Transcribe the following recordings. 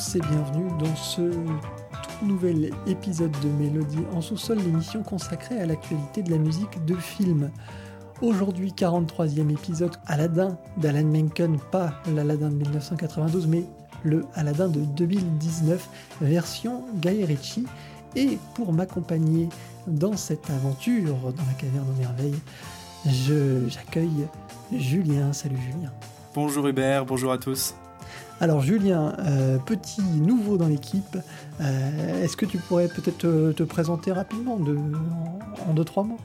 Tous et bienvenue dans ce tout nouvel épisode de Mélodie en sous-sol, l'émission consacrée à l'actualité de la musique de film. Aujourd'hui, 43e épisode Aladdin d'Alan Menken, pas l'Aladdin de 1992, mais le Aladdin de 2019, version Guy Ritchie. Et pour m'accompagner dans cette aventure dans la caverne aux merveilles, j'accueille Julien. Salut Julien. Bonjour Hubert, bonjour à tous. Alors Julien, euh, petit nouveau dans l'équipe, euh, est-ce que tu pourrais peut-être te, présenter rapidement de, en, deux, trois mots?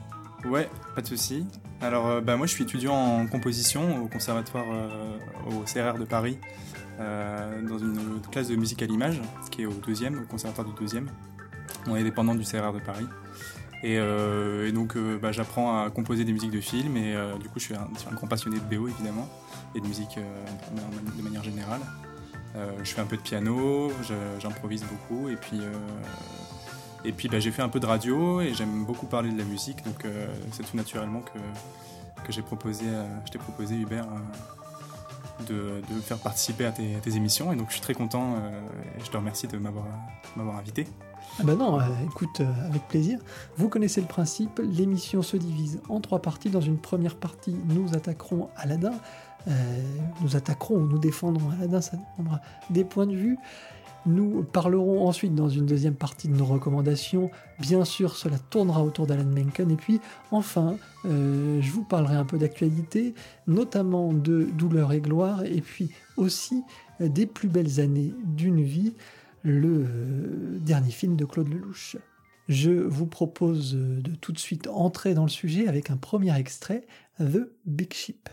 Ouais, pas de souci. Alors euh, bah, moi je suis étudiant en composition au conservatoire au CRR de Paris, dans une classe de musique à l'image, qui est au deuxième, au conservatoire du deuxième. On est dépendant du CRR de Paris. Et, donc bah, j'apprends à composer des musiques de films et du coup je suis un, grand passionné de BO évidemment de musique de manière générale. Euh, je fais un peu de piano, j'improvise beaucoup et puis, euh, et puis bah, j'ai fait un peu de radio et j'aime beaucoup parler de la musique donc euh, c'est tout naturellement que, que j'ai proposé, je t'ai proposé Hubert de, de, faire participer à tes, émissions et donc je suis très content et je te remercie de m'avoir invité. Ah bah non, écoute, avec plaisir. Vous connaissez le principe, l'émission se divise en trois parties. Dans une première partie, nous attaquerons Aladdin. Euh, nous attaquerons ou nous défendrons Aladdin, ça dépendra des points de vue. Nous parlerons ensuite dans une deuxième partie de nos recommandations. Bien sûr, cela tournera autour d'Alan Menken. Et puis, enfin, euh, je vous parlerai un peu d'actualité, notamment de Douleur et Gloire, et puis aussi euh, des plus belles années d'une vie, le dernier film de Claude Lelouch. Je vous propose de tout de suite entrer dans le sujet avec un premier extrait, The Big Ship.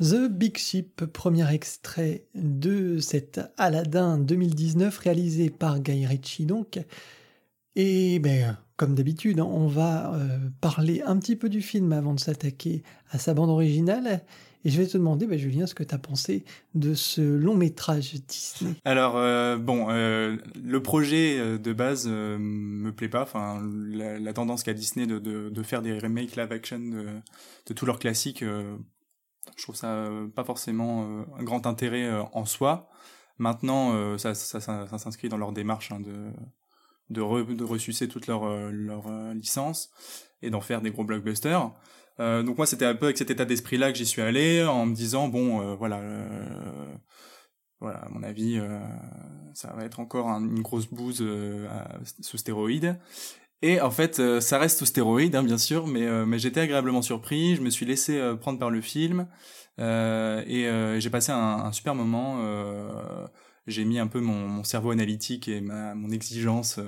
The Big Ship, premier extrait de cet Aladdin 2019 réalisé par Guy Ritchie donc. Et ben, comme d'habitude, on va euh, parler un petit peu du film avant de s'attaquer à sa bande originale. Et je vais te demander, ben, Julien, ce que tu as pensé de ce long métrage Disney. Alors, euh, bon, euh, le projet de base me plaît pas. Enfin, la, tendance qu'a Disney de, faire des remakes live action de, de tous leurs classiques je trouve ça euh, pas forcément euh, un grand intérêt euh, en soi. Maintenant, ça, s'inscrit dans leur démarche hein, de de, re, ressucer toute leur leur licence et d'en faire des gros blockbusters. Donc moi, c'était un peu avec cet état d'esprit-là que j'y suis allé, en me disant bon, voilà, voilà, à mon avis, ça va être encore une grosse bouse sous stéroïdes. Et en fait, euh, ça reste au stéroïde, hein, bien sûr, mais, euh, mais j'étais agréablement surpris. Je me suis laissé euh, prendre par le film et j'ai passé un, un, super moment. j'ai mis un peu mon, mon, cerveau analytique et ma, mon exigence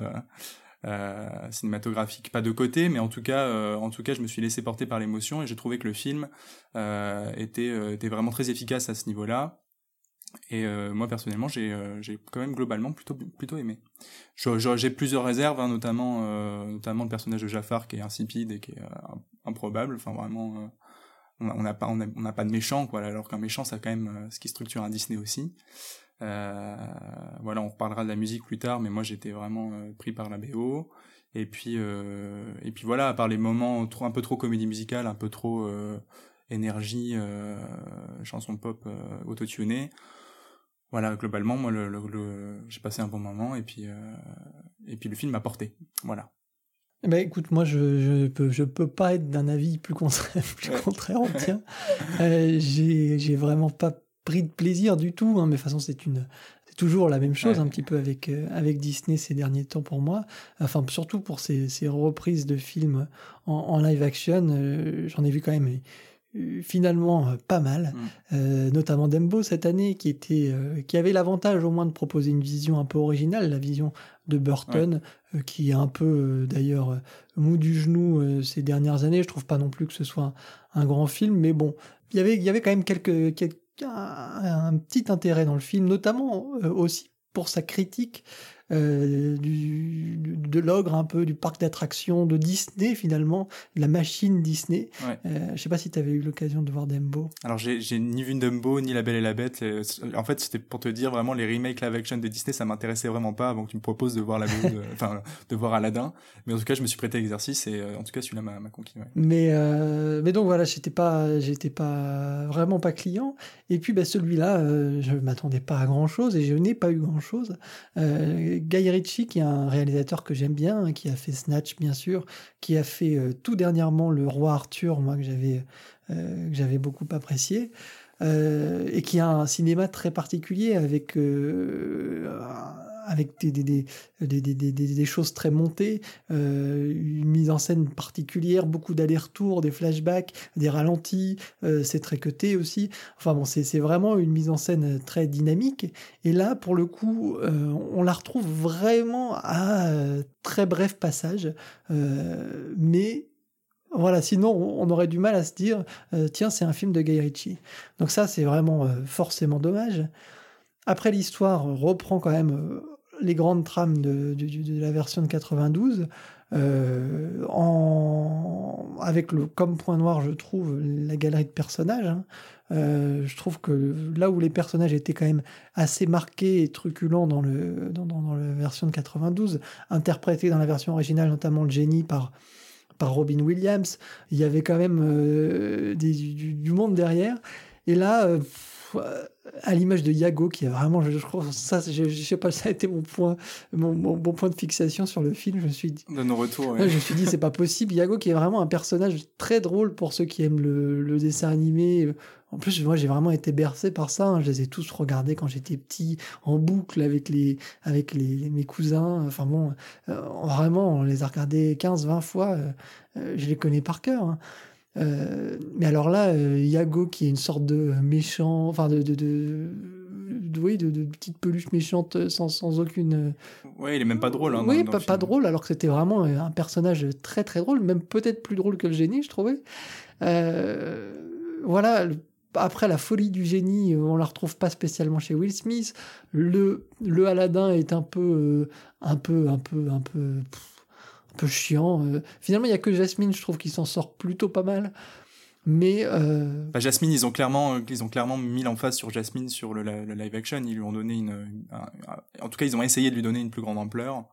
cinématographique pas de côté, mais en tout cas, en tout cas, je me suis laissé porter par l'émotion et j'ai trouvé que le film était, était vraiment très efficace à ce niveau-là. Et euh, moi personnellement, j'ai euh, quand même globalement plutôt plutôt aimé. J'ai plusieurs réserves, hein, notamment euh, notamment le personnage de Jafar qui est insipide et qui est improbable. Enfin vraiment, on n'a pas on a, pas de méchant quoi. Alors qu'un méchant, c'est quand même ce qui structure un Disney aussi. voilà, on reparlera de la musique plus tard, mais moi j'étais vraiment pris par la BO. Et puis et puis voilà, à part les moments trop un peu trop comédie musicale, un peu trop énergie, chanson pop autotunée voilà, globalement, moi, le, le, j'ai passé un bon moment et puis et puis le film m'a porté. Voilà. Eh ben, écoute, moi, je, je peux, je peux pas être d'un avis plus contraire, plus contraire au tien. Euh, j'ai, j'ai vraiment pas pris de plaisir du tout. Hein, mais de toute façon, c'est une, c'est toujours la même chose un petit peu avec euh, avec Disney ces derniers temps pour moi. Enfin, surtout pour ces, ces reprises de films en, en live action, euh, j'en ai vu quand même euh, finalement pas mal, mm. euh, notamment Dembo cette année qui était qui avait l'avantage au moins de proposer une vision un peu originale, la vision de Burton, euh, qui est un peu euh, d'ailleurs euh, mou du genou ces dernières années. Je trouve pas non plus que ce soit un, grand film, mais bon, y il y avait quand même quelques, quelques un, petit intérêt dans le film, notamment aussi pour sa critique euh, du, de l'ogre un peu, du parc d'attractions de Disney finalement, de la machine Disney. Ouais. Euh, je sais pas si tu avais eu l'occasion de voir Dumbo. Alors j'ai ni vu Dumbo ni La Belle et la Bête. En fait c'était pour te dire vraiment les remakes live action de Disney ça m'intéressait vraiment pas avant que tu me proposes de voir la enfin de voir Aladdin. Mais en tout cas je me suis prêté à l'exercice et euh, en tout cas celui-là m'a conquis. Mais euh, mais donc voilà j'étais pas j'étais pas vraiment pas client. Et puis bah, celui-là je m'attendais pas à grand chose et je n'ai pas eu grand chose. Euh, Guy Ritchie, qui est un réalisateur que j'aime bien, hein, qui a fait Snatch, bien sûr, qui a fait euh, tout dernièrement Le Roi Arthur, moi, que j'avais, euh, que j'avais beaucoup apprécié. Euh, et qui a un cinéma très particulier avec avec des, choses très montées, euh, une mise en scène particulière, beaucoup d'allers-retours, des flashbacks, des ralentis, euh, c'est très cuté aussi. Enfin bon, c'est vraiment une mise en scène très dynamique. Et là, pour le coup, euh, on la retrouve vraiment à très bref passage, mais voilà, sinon on aurait du mal à se dire, tiens, c'est un film de Guy Ritchie. Donc ça, c'est vraiment forcément dommage. Après, l'histoire reprend quand même les grandes trames de, la version de 92. Euh, avec le comme point noir, je trouve la galerie de personnages. Hein. Euh, je trouve que là où les personnages étaient quand même assez marqués et truculents dans, le, dans, dans, la version de 92, interprétés dans la version originale, notamment le génie par, par Robin Williams, il y avait quand même euh, du, monde derrière. Et là, à l'image de Yago, qui est vraiment, je, crois, ça, je, sais pas, ça a été mon point, mon, bon point de fixation sur le film. Je me suis dit, de nos retours, je me suis dit, c'est pas possible. Yago, qui est vraiment un personnage très drôle pour ceux qui aiment le, dessin animé. En plus, moi, j'ai vraiment été bercé par ça. Hein. Je les ai tous regardés quand j'étais petit, en boucle avec les, avec les, mes cousins. Enfin bon, euh, vraiment, on les a regardés 15, 20 fois. Euh, euh, je les connais par cœur. Hein. Euh, mais alors là, euh, Yago qui est une sorte de méchant, enfin de de, de, de, de, petite peluche méchante sans, sans aucune. Oui, il est même pas drôle. Hein, oui, pas, pas drôle, alors que c'était vraiment un personnage très très drôle, même peut-être plus drôle que le génie, je trouvais. Euh, voilà. Après la folie du génie, on la retrouve pas spécialement chez Will Smith. Le le Aladdin est un peu un peu un peu un peu peu chiant. Euh. Finalement, il y a que Jasmine, je trouve, qui s'en sort plutôt pas mal. Mais euh... bah, Jasmine, ils ont clairement, euh, ils ont clairement mis l'emphase sur Jasmine sur le, live action. Ils lui ont donné une, en tout cas, ils ont essayé de lui donner une plus grande ampleur.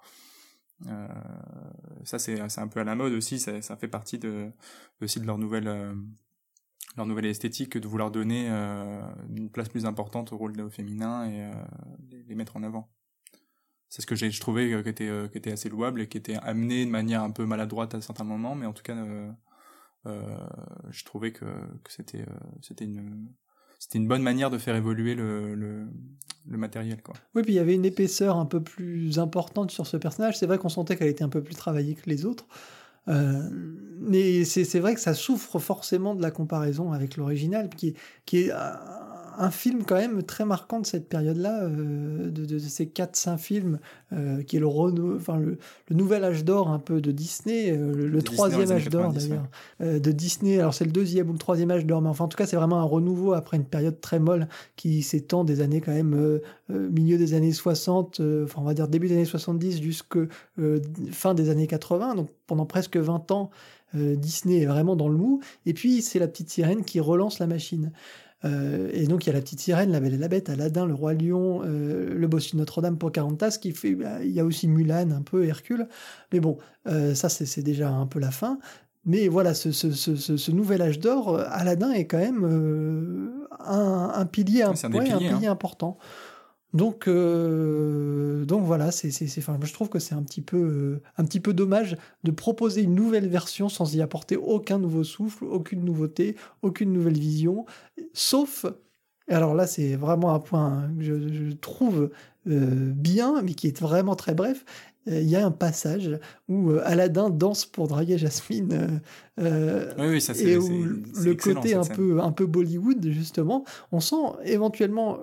Ça, c'est, un peu à la mode aussi. Ça, ça fait partie de aussi de leur nouvelle, leur nouvelle esthétique de vouloir donner une place plus importante au rôle féminin et les mettre en avant c'est ce que j'ai je trouvais euh, qui était euh, était assez louable et qui était amené de manière un peu maladroite à certains moments mais en tout cas euh, je trouvais que, que c'était c'était une c'était une bonne manière de faire évoluer le, le, matériel quoi. Oui, puis il y avait une épaisseur un peu plus importante sur ce personnage. C'est vrai qu'on sentait qu'elle était un peu plus travaillée que les autres. Mais c'est vrai que ça souffre forcément de la comparaison avec l'original, qui, qui est un film quand même très marquant de cette période-là, euh, de, de, ces 4-5 films, euh, qui est le, enfin, le, le, nouvel âge d'or un peu de Disney, euh, le, troisième âge d'or d'ailleurs, de Disney. Alors c'est le deuxième ou le troisième âge d'or, mais enfin en tout cas c'est vraiment un renouveau après une période très molle qui s'étend des années quand même milieu des années 60, enfin on va dire début des années 70 jusque fin des années 80, donc pendant presque 20 ans. Disney est vraiment dans le mou, et puis c'est la petite sirène qui relance la machine. Euh, et donc il y a la petite sirène, la Belle et la Bête, Aladdin, le Roi Lion, euh, le bossu de Notre-Dame, Pocahontas, qui fait, bah, il y a aussi Mulan, un peu Hercule. Mais bon, euh, ça c'est déjà un peu la fin. Mais voilà, ce, ce, ce, ce nouvel âge d'or, Aladdin est quand même un, un, pilier, un, un pilier hein. important. Donc, euh, donc voilà, c'est, c'est, c'est, enfin, je trouve que c'est un petit peu, euh, un petit peu dommage de proposer une nouvelle version sans y apporter aucun nouveau souffle, aucune nouveauté, aucune nouvelle vision, sauf et alors là, c'est vraiment un point que je, je trouve euh, bien, mais qui est vraiment très bref. Il y a un passage où Aladdin danse pour draguer Jasmine. Oui, oui, ça c'est et où le côté un peu, un peu Bollywood, justement, on sent éventuellement.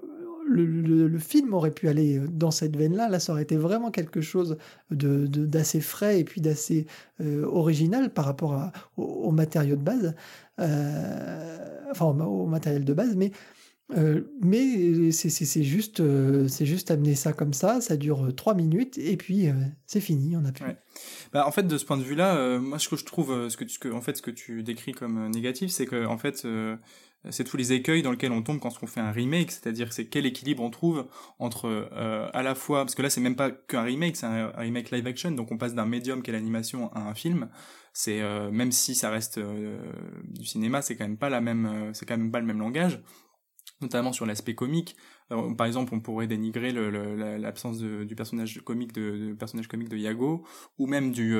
Le, film aurait pu aller dans cette veine-là. Là, ça aurait été vraiment quelque chose de, d'assez frais et puis d'assez euh, original par rapport à- au, au matériau de base, Euh, enfin au, matériel de base. Mais euh, mais c'est juste, euh, c'est juste amener ça comme ça. Ça dure euh, trois minutes et puis euh, c'est fini. On a plus. Bah, en fait, de ce point de vue-là, euh, moi, ce que je trouve, euh, ce que, tu- ce que, en fait, ce que tu décris comme euh, négatif, c'est que, en fait, euh, c'est tous les écueils dans lesquels on tombe quand on fait un remake, c'est-à-dire c'est quel équilibre on trouve entre euh, à la fois, parce que là, c'est même pas qu'un remake, c'est un, remake live action, donc on passe d'un médium qu'est l'animation à un film. C'est euh, même si ça reste euh, du cinéma, c'est quand même pas la même, c'est quand même pas le même langage notamment sur l'aspect comique. Par exemple, on pourrait dénigrer l'absence du personnage comique de, de Yago, ou même du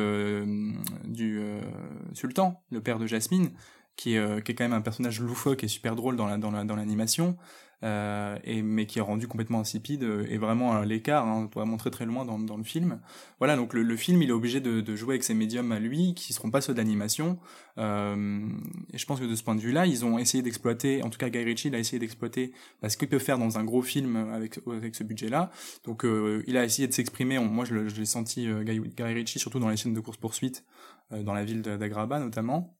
sultan, le père de Jasmine, qui est, euh, qui est quand même un personnage loufoque et super drôle dans la dans la dans l'animation, euh, et mais qui est rendu complètement insipide euh, et vraiment à l'écart, hein, vraiment très très loin dans, dans le film. Voilà, donc le, le film il est obligé de, de jouer avec ses médiums à lui, qui seront pas ceux d'animation. Euh, et je pense que de ce point de vue-là, ils ont essayé d'exploiter, en tout cas Guy Ritchie il a essayé d'exploiter bah, ce qu'il peut faire dans un gros film avec avec ce budget-là. Donc euh, il a essayé de s'exprimer. Moi je, l'ai senti euh, Guy, Guy Ritchie surtout dans les scènes de course poursuite dans la ville d'Agraba notamment.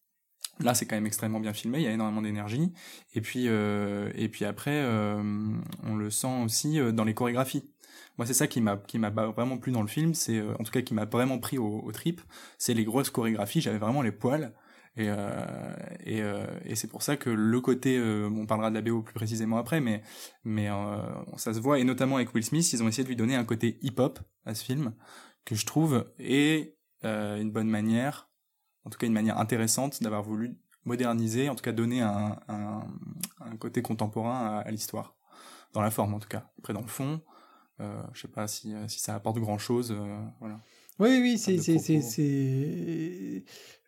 Là, c'est quand même extrêmement bien filmé, il y a énormément d'énergie. Et puis, euh, et puis après, euh, on le sent aussi euh, dans les chorégraphies. Moi, c'est ça qui m'a qui m'a vraiment plu dans le film, c'est euh, en tout cas qui m'a vraiment pris au, au trip, c'est les grosses chorégraphies. J'avais vraiment les poils. Et, euh, et, euh, et c'est pour ça que le côté, on parlera de la BO plus précisément après, mais mais ça se voit et notamment avec Will Smith, ils ont essayé de lui donner un côté hip-hop à ce film que je trouve euh, une bonne manière, en tout cas une manière intéressante d'avoir voulu moderniser, en tout cas donner un, un, un côté contemporain à, à l'histoire, dans la forme en tout cas. Après dans le fond, euh, je sais pas si, euh, si ça apporte grand chose, voilà. Oui, oui, c'est,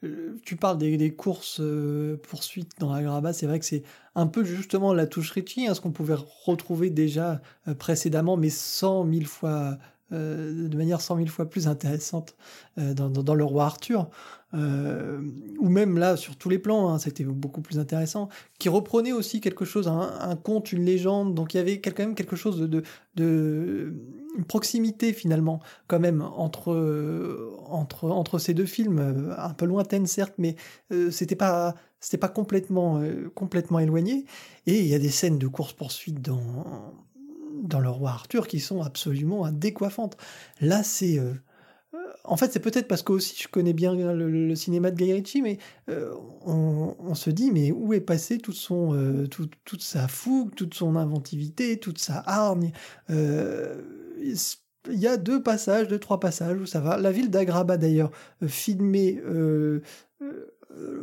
euh, Tu parles des, des courses euh, poursuites dans la Graba, c'est vrai que c'est un peu justement la touche Ritchie, hein, ce qu'on pouvait retrouver déjà euh, précédemment, mais cent mille fois, euh, de manière cent mille fois plus intéressante euh, dans, Le Roi Arthur, euh, ou même là sur tous les plans, hein, c'était beaucoup plus intéressant, qui reprenait aussi quelque chose, un, conte, une légende, donc il y avait quand même quelque chose de, proximité finalement quand même entre entre entre ces deux films un peu lointaine certes mais c'était pas c'était pas complètement complètement éloigné. Et il y a des scènes de course poursuite dans dans le roi Arthur qui sont absolument décoiffantes là c'est euh, euh, en fait, c'est peut-être parce que aussi je connais bien le, cinéma de Guy Ritchie, mais euh, on, se dit, mais où est passé toute, son, tout- toute sa fougue, toute son inventivité, toute sa hargne? Il y a deux passages, deux, trois passages où ça va. La ville d'Agraba, d'ailleurs, filmée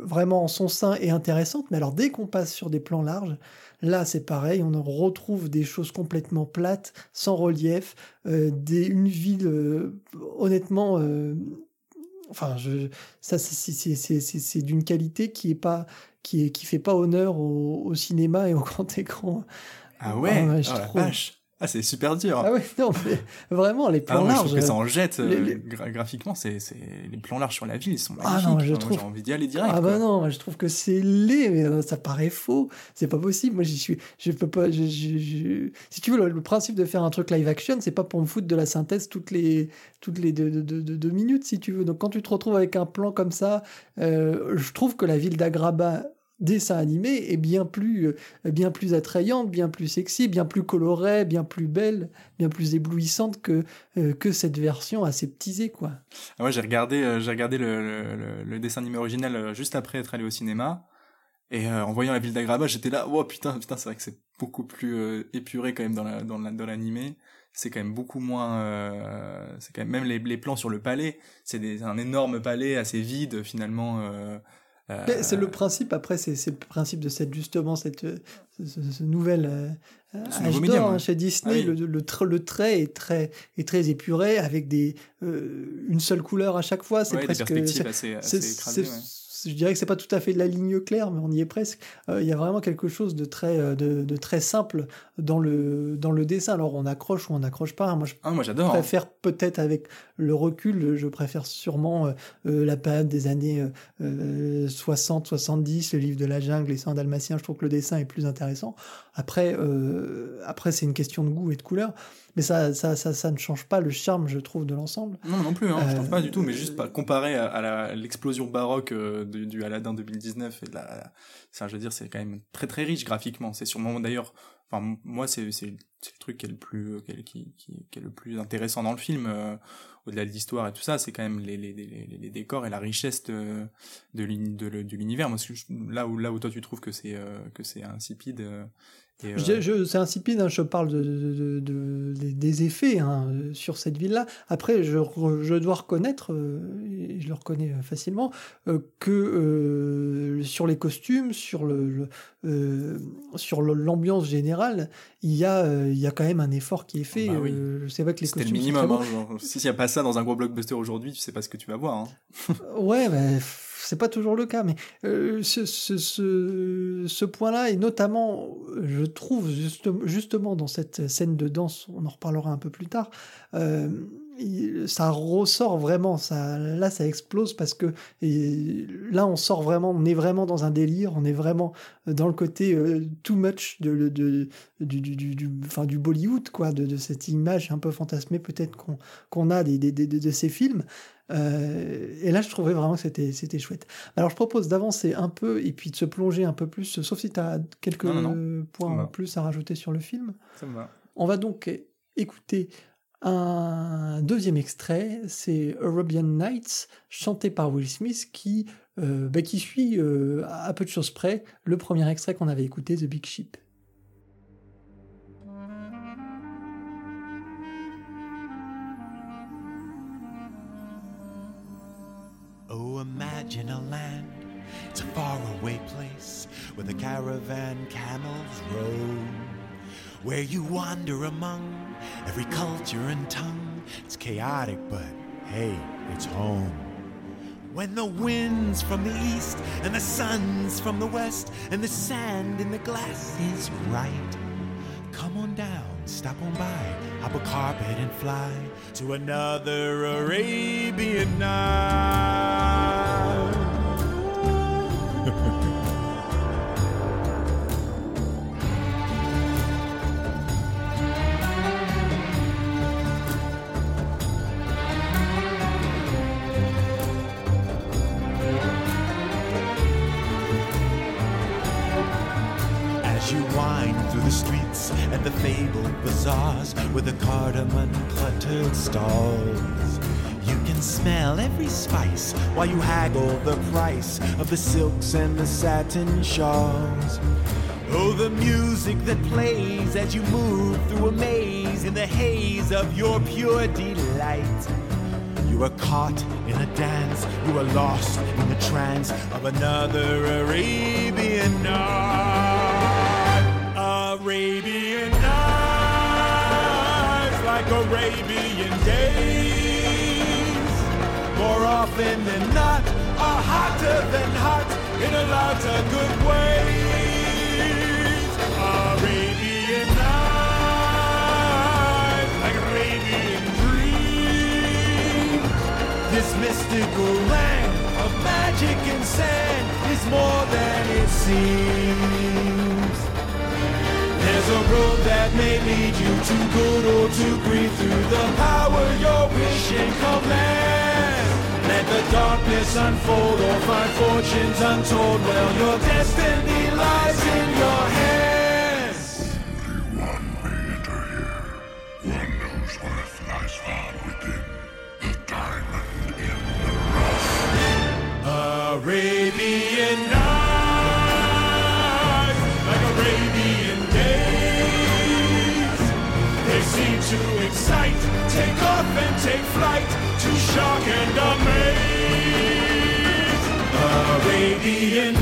vraiment en son sein est intéressante, mais alors dès qu'on passe sur des plans larges, là c'est pareil, on en retrouve des choses complètement plates, sans relief, euh, des, une ville euh, honnêtement euh, enfin je, ça c'est- c'est c'est- c'est- c'est d'une qualité qui est pas qui est qui fait pas honneur au, au cinéma et au grand écran Ah ouais, Ah ouais, je oh la trouve. vache. Ah c'est super dur. ah ouais non mais vraiment les Ah plans non, mais je larges trouve que ça en jette euh, les- les- gra- graphiquement. C'est, les plans larges sur la ville, ils sont Ah magnifiques. non, je trouve- J'ai envie d'y aller direct. Ah bah quoi. non, je trouve que c'est laid, mais euh, ça paraît faux. C'est pas possible. Moi, j'y suis, je peux pas. je- je- je- Si tu veux, le, le principe de faire un truc live action, c'est pas pour me foutre de la synthèse toutes les toutes les deux, deux- deux- deux minutes, si tu veux. Donc quand tu te retrouves avec un plan comme ça, euh, je trouve que la ville d'Agraba dessin animé est bien plus euh, bien plus attrayante, bien plus sexy, bien plus colorée, bien plus belle, bien plus éblouissante que euh, que cette version aseptisée quoi. Ah ouais, j'ai regardé, euh, j'ai regardé le, le, le- dessin animé original euh, juste après être allé au cinéma. Et euh, en voyant la ville d'Agraba, j'étais là, oh putain, putain, c'est vrai que c'est beaucoup plus épuré quand même dans la dans la, dans l'animé. C'est quand même beaucoup moins. euh, c'est quand même même les, les plans sur le palais, c'est un énorme palais assez vide finalement. euh, c'est le principe, après, c'est le principe de cette, justement, cette, ce, nouvel âge d'or hein, chez Disney. Ah le, le, le, trait est très, est très épuré, avec des, une seule couleur à chaque fois. C'est presque. Perspectives assez, assez écrasées, je dirais que c'est pas tout à fait de la ligne claire, mais on y est presque. Euh, il y a vraiment quelque chose de très, euh, de, très simple dans le, dans le dessin. Alors on accroche ou on n'accroche pas. Moi, je ah, moi, j'adore, hein. préfère peut-être avec le recul, je préfère sûrement euh, la période des années 60, 70, le livre de la jungle, les 100 dalmatiens. Je trouve que le dessin est plus intéressant. Après, après c'est une question de goût et de couleur mais ça, ça, ça, ça, ne change pas le charme, je trouve, de l'ensemble. Non, non plus, hein, je trouve pas du tout, mais juste pas comparé à, l'explosion baroque euh, du, Aladdin 2019 et de la, ça, je veux dire, c'est quand même très très riche graphiquement. C'est sûrement d'ailleurs, enfin moi, c'est c'est le truc qui est le plus qui, qui, qui, est le plus intéressant dans le film. Euh, au-delà de l'histoire et tout ça, c'est quand même les, les, les, les, décors et la richesse de, de, l'univers. Moi, là où là où toi tu trouves que c'est euh, que c'est insipide, euh, c'est insipide, hein, je parle de, de, des effets hein, sur cette ville-là. Après, je, je, dois reconnaître, euh, et je le reconnais euh, facilement, que sur les costumes, sur le, sur l'ambiance générale, il y a il y a quand même un effort qui est fait. Bah c'est vrai que les costumes. le minimum. Hein, S'il n'y a pas ça dans un gros blockbuster aujourd'hui, tu sais pas ce que tu vas voir. ouais, mais c'est pas toujours le cas, mais euh, ce, ce, ce, point-là, et notamment, je trouve justement dans cette scène de danse, on en reparlera un peu plus tard, euh, ça ressort vraiment, ça, là ça explose parce que là on sort vraiment, on est vraiment dans un délire, on est vraiment dans le côté euh, too much de, de, du, du, du, enfin, du Bollywood, quoi, de, de cette image un peu fantasmée peut-être qu'on a des, des, de ces films. Euh, et là, je trouvais vraiment que c'était, chouette. Alors, je propose d'avancer un peu et puis de se plonger un peu plus, sauf si tu as quelques points en plus à rajouter sur le film. Ça me va. On va donc écouter un deuxième extrait, c'est Arabian Nights, chanté par Will Smith, qui, euh, bah, suit euh, à peu de choses près le premier extrait qu'on avait écouté, The Big Ship. Oh, imagine a land, it's a faraway place where the caravan camels roam, where you wander among every culture and tongue. It's chaotic, but hey, it's home. When the wind's from the east and the sun's from the west and the sand in the glass is right. Come on down, stop on by, hop a carpet and fly to another Arabian night. And the fabled bazaars with the cardamom cluttered stalls. You can smell every spice while you haggle the price of the silks and the satin shawls. Oh, the music that plays as you move through a maze in the haze of your pure delight. You are caught in a dance, you are lost in the trance of another Arabian night. Arabian nights, like Arabian days. More often than not, are hotter than hot in a lot of good ways. Arabian nights, like Arabian dreams. This mystical land of magic and sand is more than it seems. May lead you to good or to greed through the power your wish and command. Let the darkness unfold or find fortunes untold. Well, your destiny lies in your hands. Only one may enter here. One whose worth lies far within the diamond in the rough. Arabian take off and take flight, to shock and amaze. Arabian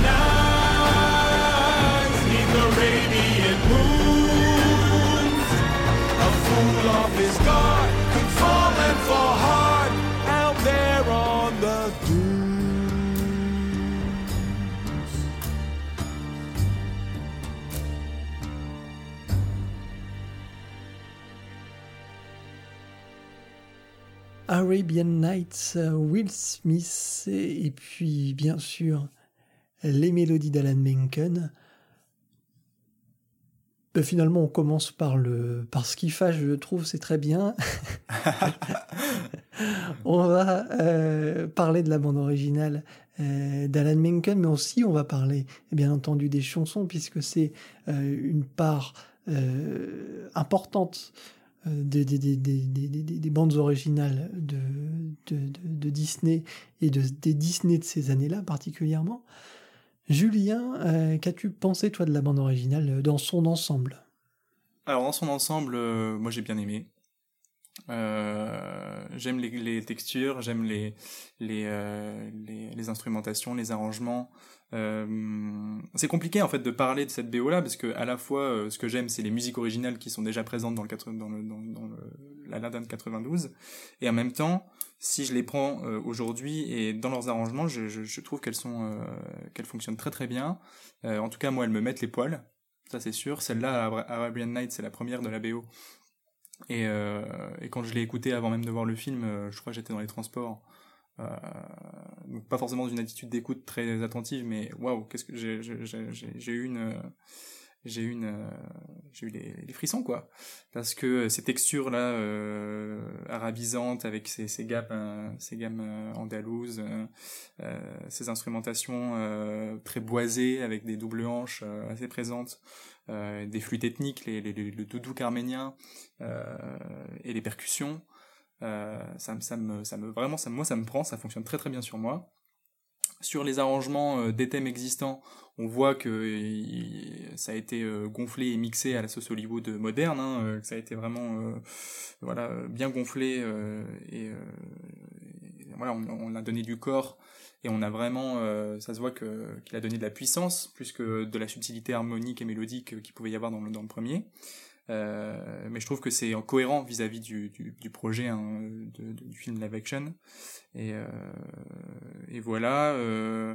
Arabian Nights, euh, Will Smith, et, puis bien sûr les mélodies d'Alan Menken. Ben, finalement, on commence par le par ce qui fâche, je trouve, c'est très bien. on va euh, parler de la bande originale euh, d'Alan Menken, mais aussi on va parler, bien entendu, des chansons, puisque c'est euh, une part importante des, des, des, des, des, des- des bandes originales de, de, de, Disney et de, des Disney de ces années-là particulièrement. Julien, euh, qu'as-tu pensé toi de la bande originale euh, dans son ensemble? Alors dans son ensemble, euh, moi j'ai bien aimé. Euh, j'aime les, textures, j'aime les les, euh, les les instrumentations, les arrangements. Euh, c'est compliqué en fait de parler de cette BO là parce que à la fois euh, ce que j'aime c'est les musiques originales qui sont déjà présentes dans le 80 dans le dans, l'Aladdin de 92 et en même temps si je les prends euh, aujourd'hui et dans leurs arrangements je, je, trouve qu'elles sont qu'elles fonctionnent très très bien. En tout cas moi elles me mettent les poils ça c'est sûr. Celle-là, Ara- Arabian Night, c'est la première de la BO. Et, et quand je l'ai écoutée avant même de voir le film, je crois que j'étais dans les transports. Euh, donc pas forcément dans une attitude d'écoute très attentive, mais waouh, qu'est-ce que j'ai eu une euh, j'ai eu une euh, j'ai eu les, les frissons quoi. Parce que ces textures là euh, arabisantes avec ces, ces gammes euh, ces gammes euh, andalouses euh, euh, ces instrumentations euh, très boisées avec des doubles hanches euh, assez présentes euh, des flûtes ethniques les, les, le doudouk arménien euh, et les percussions euh, ça, ça me ça me vraiment ça, moi ça me prend ça fonctionne très très bien sur moi sur les arrangements euh, des thèmes existants, on voit que ça a été euh, gonflé et mixé à la sauce Hollywood moderne, hein, que ça a été vraiment voilà bien gonflé et, voilà on, a donné du corps et on a vraiment ça se voit que qu'il a donné de la puissance plus que de la subtilité harmonique et mélodique qu'il pouvait y avoir dans le, dans le premier. Euh, mais je trouve que c'est cohérent vis-à-vis du, projet hein, du film live action. Et, euh, voilà, euh,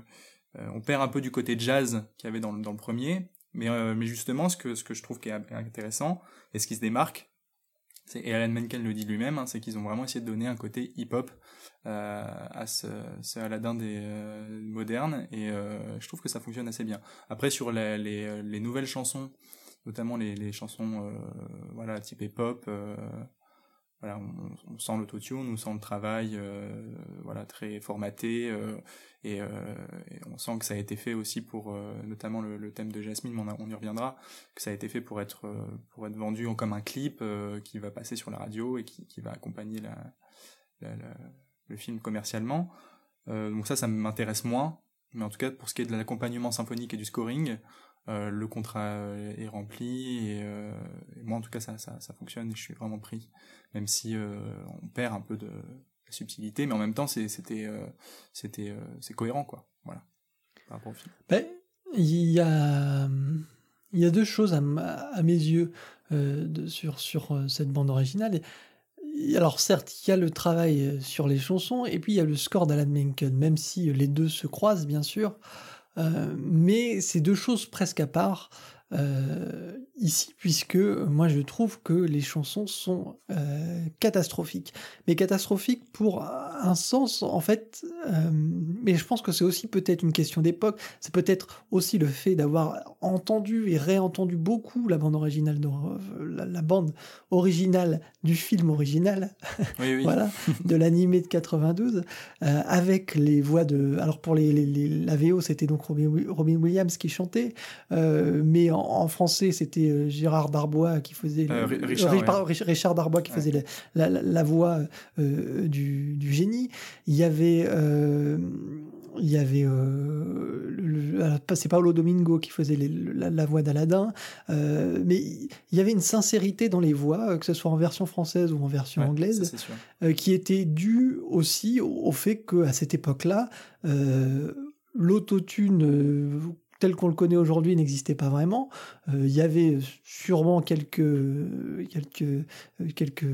on perd un peu du côté jazz qu'il y avait dans, le- premier. Mais, justement, ce que, je trouve qui est intéressant et ce qui se démarque, et Alan Menken le dit lui-même, hein, c'est qu'ils ont vraiment essayé de donner un côté hip-hop à ce, Aladdin des modernes et je trouve que ça fonctionne assez bien. Après sur les nouvelles chansons, notamment les, les chansons euh, voilà type hip-hop, euh, voilà on, on sent l'autotune, on sent le travail euh, voilà très formaté et, on sent que ça a été fait aussi pour notamment le, thème de Jasmine, on, on y reviendra, que ça a été fait pour être pour être vendu en- comme un clip qui va passer sur la radio et qui, qui va accompagner la, le film commercialement. Donc ça, ça m'intéresse moins. Mais en tout cas, pour ce qui est de l'accompagnement symphonique et du scoring, euh, le contrat euh, est rempli et, euh, et moi, en tout cas, ça, ça, fonctionne et je suis vraiment pris. Même si on perd un peu de subtilité, mais en même temps, c'était c'était c'est cohérent, quoi. Voilà. Par rapport au. Ben, Il y a, il y a deux choses à, mes yeux sur, sur cette bande originale. Alors certes, il y a le travail sur les chansons et puis il y a le score d'Alan Menken, même si les deux se croisent bien sûr. Euh, mais c'est deux choses presque à part euh, ici, puisque moi je trouve que les chansons sont euh, catastrophiques. Mais catastrophiques pour un sens, en fait, euh, mais je pense que c'est aussi peut-être une question d'époque, c'est peut-être aussi le fait d'avoir entendu et réentendu beaucoup la bande originale, de, la, la bande originale du film original, Oui, oui. voilà, de l'animé de 92, euh, avec les voix de. Alors pour les, les- les- la VO, c'était donc Robin, Robin Williams qui chantait, mais en, en français, c'était euh, Gérard Darbois qui faisait. le- Euh, Richard, ouais. Darbois qui Ouais. faisait la, la- la voix euh, du, du génie. Il y avait. il y avait, euh, c'est Paolo Domingo qui faisait les- la, la voix d'Aladin, euh, mais il y avait une sincérité dans les voix, que ce soit en version française ou en version Ouais, anglaise, ça, euh, qui était dû aussi au, au fait qu'à cette époque-là, euh, l'autotune tel qu'on le connaît aujourd'hui n'existait pas vraiment. Euh, Il y avait sûrement quelques quelques euh,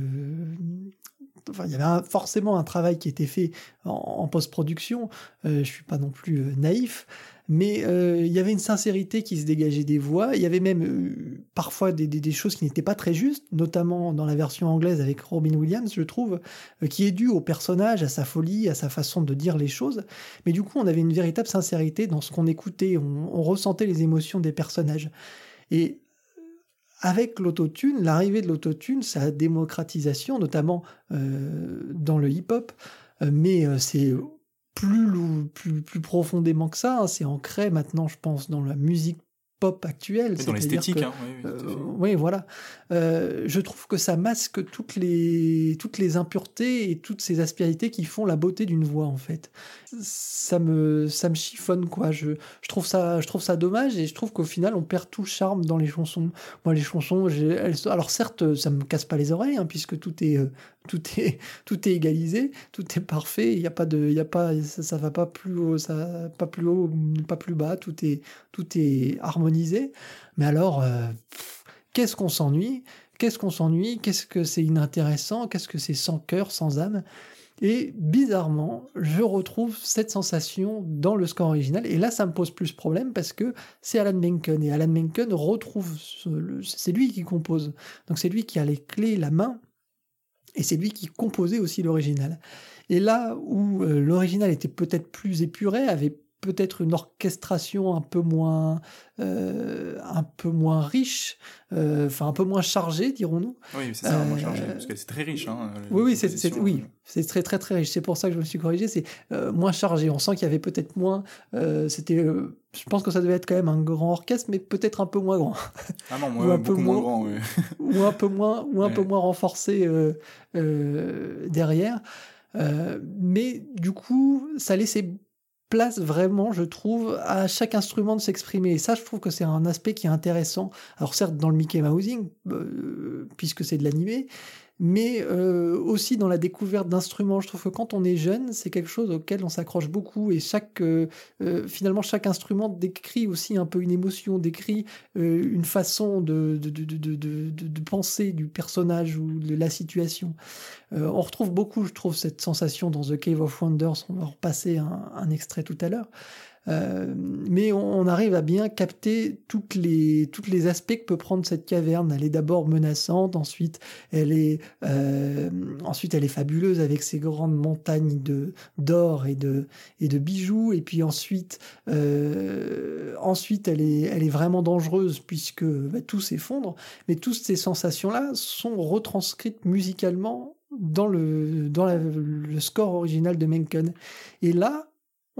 il y avait forcément un travail qui était fait en, en post-production. Euh, je suis pas non plus euh, naïf, mais euh, il y avait une sincérité qui se dégageait des voix. Il y avait même euh, parfois des, choses qui n'étaient pas très justes, notamment dans la version anglaise avec Robin Williams, je trouve, euh, qui est due au personnage, à sa folie, à sa façon de dire les choses. Mais du coup, on avait une véritable sincérité dans ce qu'on écoutait. On, on ressentait les émotions des personnages. Et avec l'autotune, l'arrivée de l'autotune, sa démocratisation, notamment dans le hip-hop, mais c'est plus, plus, plus profondément que ça, hein, c'est ancré maintenant, je pense, dans la musique pop actuelle. Dans l'esthétique, que- hein, oui, oui, euh, oui, voilà. Euh, je trouve que ça masque toutes les, toutes les impuretés et toutes ces aspérités qui font la beauté d'une voix, en fait. Ça me, ça me chiffonne, quoi. Je, je, trouve ça, je trouve ça dommage et je trouve qu'au final, on perd tout le charme dans les chansons. Moi, les chansons, elles, alors certes, ça me casse pas les oreilles, hein, puisque tout est, euh, tout est, tout est égalisé, tout est parfait. Il y a pas de, il y a pas, ça, ça va pas plus haut, ça, pas plus haut, pas plus bas. Tout est, tout est Mais alors, euh, qu'est-ce qu'on s'ennuie? Qu'est-ce qu'on s'ennuie? Qu'est-ce que c'est inintéressant? Qu'est-ce que c'est sans cœur, sans âme? Et bizarrement, je retrouve cette sensation dans le score original. Et là, ça me pose plus problème parce que c'est Alan Menken. Et Alan Menken retrouve. C'est lui qui compose. Donc c'est lui qui a les clés, la main. Et c'est lui qui composait aussi l'original. Et là où euh, l'original était peut-être plus épuré, avait peut-être une orchestration un peu moins, euh, un peu moins riche, euh, enfin un peu moins chargée, dirons-nous. Oui, c'est ça, euh, chargé, parce que c'est très riche. Hein, Oui, oui, c'est, oui, euh. c'est très très très riche. C'est pour ça que je me suis corrigé. C'est euh, moins chargé. On sent qu'il y avait peut-être moins. euh, c'était. euh, je pense que ça devait être quand même un grand orchestre, mais peut-être un peu moins grand, Ah non, ou un peu moins moins- grand. ou un peu moins, ou un peu Ouais. moins renforcé euh, euh, derrière. Euh, mais du coup, ça laissait place vraiment, je trouve, à chaque instrument de s'exprimer. Et ça, je trouve que c'est un aspect qui est intéressant. Alors certes, dans le Mickey Mousing, euh, puisque c'est de l'animé, mais euh, aussi dans la découverte d'instruments. Je trouve que quand on est jeune, c'est quelque chose auquel on s'accroche beaucoup et chaque, euh, euh, finalement, chaque instrument décrit aussi un peu une émotion, décrit euh, une façon de, de, de, de, de, penser du personnage ou de la situation. Euh, on retrouve beaucoup, je trouve, cette sensation dans The Cave of Wonders. On va repasser un, un extrait tout à l'heure. Euh, mais on, on arrive à bien capter toutes les, toutes les aspects que peut prendre cette caverne. Elle est d'abord menaçante, ensuite elle est, euh, ensuite elle est fabuleuse avec ses grandes montagnes de d'or et de et de bijoux. Et puis ensuite, euh, ensuite elle est, elle est vraiment dangereuse puisque bah, tout s'effondre. Mais toutes ces sensations-là sont retranscrites musicalement dans le dans le score original de Menken. Et là,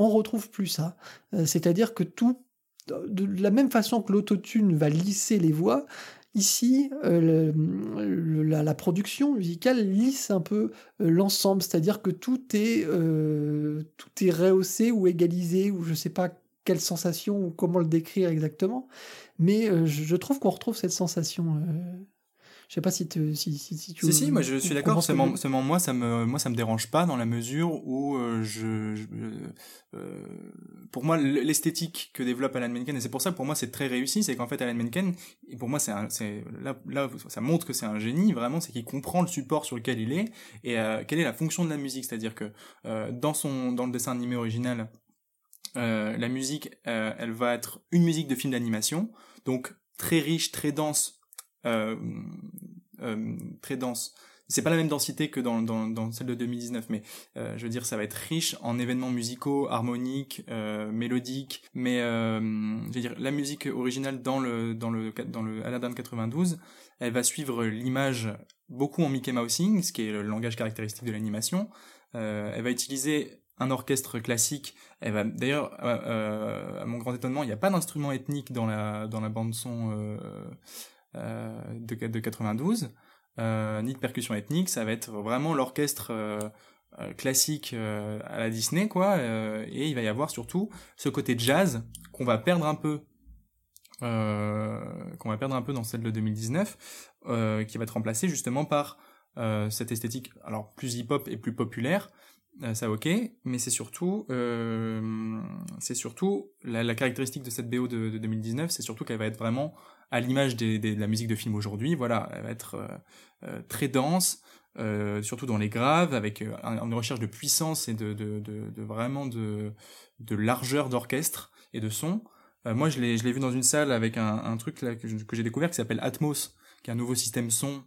on retrouve plus ça. Euh, C'est-à-dire que tout, de la même façon que l'autotune va lisser les voix, ici, euh, la, production musicale lisse un peu euh, l'ensemble. C'est-à-dire que tout est, tout est rehaussé ou égalisé, ou je sais pas quelle sensation ou comment le décrire exactement. Mais je trouve qu'on retrouve cette sensation. Je sais pas si, te- si, si, si tu Si, si, moi je suis d'accord. Seulement, seulement moi, ça me, moi, ça me dérange pas dans la mesure où euh, je, je- euh, pour moi, l'esthétique que développe Alan Menken, et c'est pour ça que pour moi c'est très réussi, c'est qu'en fait Alan Menken, et pour moi c'est là, là, ça montre que c'est un génie vraiment, c'est qu'il comprend le support sur lequel il est et euh, quelle est la fonction de la musique, c'est-à-dire que euh, dans son, dans le dessin animé original, euh, la musique, euh, elle va être une musique de film d'animation, donc très riche, très dense, euh, euh, très dense. C'est pas la même densité que dans, dans, dans celle de 2019, mais euh, je veux dire, ça va être riche en événements musicaux, harmoniques, euh, mélodiques. Mais euh, je veux dire, la musique originale dans le dans le dans le Aladdin 92, elle va suivre l'image beaucoup en Mickey Mousing, ce qui est le langage caractéristique de l'animation. Euh, elle va utiliser un orchestre classique. Elle va d'ailleurs, euh, à mon grand étonnement, il n'y a pas d'instrument ethnique dans la dans la bande son de, de 92, euh, ni de percussion ethnique. Ça va être vraiment l'orchestre euh, euh, classique euh, à la Disney, quoi. euh, et il va y avoir surtout ce côté jazz qu'on va perdre un peu. Euh, qu'on va perdre un peu dans celle de 2019, euh, qui va être remplacée justement par euh, cette esthétique, alors plus hip-hop et plus populaire, Euh, ça ok, mais c'est surtout, euh, c'est surtout la, la caractéristique de cette BO de, de 2019, c'est surtout qu'elle va être vraiment à l'image de la musique de film aujourd'hui. Voilà, elle va être euh, euh, très dense, euh, surtout dans les graves, avec un- une recherche de puissance et de, vraiment de, largeur d'orchestre et de son. Moi, je l'ai, vu dans une salle avec un, truc que, j'ai découvert qui s'appelle Atmos, qui est un nouveau système son.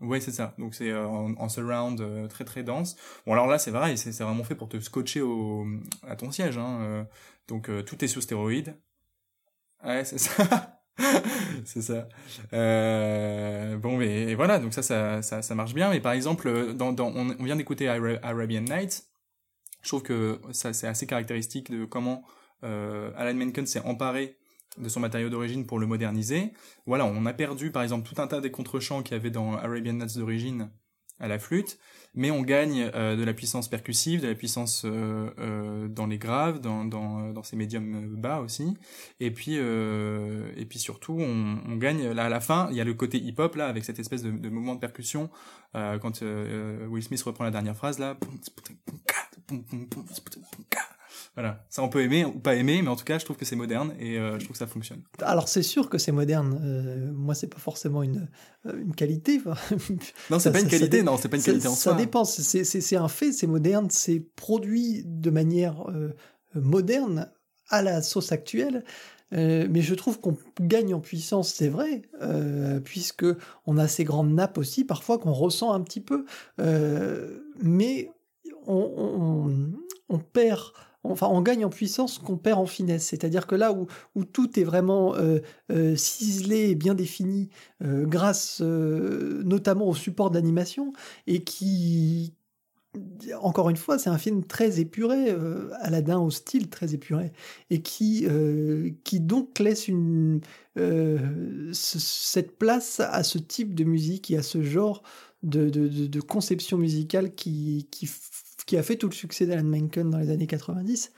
Ouais, c'est ça. Donc c'est en, surround très très dense. Bon alors là c'est vrai, c'est vraiment fait pour te scotcher au à ton siège. Hein. donc tout est sous stéroïde. Ouais, c'est ça. c'est ça. Euh, bon, mais voilà, donc ça, ça, ça, marche bien. Mais par exemple, on, vient d'écouter Ara- Arabian Nights. Je trouve que ça, c'est assez caractéristique de comment euh, Alan Menken s'est emparé de son matériau d'origine pour le moderniser. Voilà, on a perdu par exemple tout un tas des contre-chants qu'il y avait dans Arabian Nights d'origine à la flûte, mais on gagne euh, de la puissance percussive, de la puissance euh, euh, dans les graves, dans, dans, dans ces médiums bas aussi, et puis euh, et puis surtout on, on gagne là à la fin, il y a le côté hip-hop là avec cette espèce de, de mouvement de percussion euh, quand euh, Will Smith reprend la dernière phrase là. Voilà, ça on peut aimer ou pas aimer, mais en tout cas je trouve que c'est moderne et euh, je trouve que ça fonctionne. Alors c'est sûr que c'est moderne. Euh, moi, c'est pas forcément une, euh, une qualité. Non, c'est Ça- pas une ça- ça qualité, non, c'est pas une Ça- qualité en ça soi. dépend. C'est un fait, c'est moderne, c'est produit de manière euh, moderne à la sauce actuelle. Mais je trouve qu'on gagne en puissance, c'est vrai, puisque on a ces grandes nappes aussi, parfois qu'on ressent un petit peu, mais on, on- on perd, enfin on gagne en puissance qu'on perd en finesse. C'est-à-dire que là où, tout est vraiment euh, euh, ciselé et bien défini, euh, grâce notamment au support d'animation, et qui, encore une fois, c'est un film très épuré, euh, Aladdin au style très épuré, et qui, donc laisse une, ce- cette place à ce type de musique et à ce genre de, conception musicale qui, qui a fait tout le succès d'Alan Menken dans les années 90.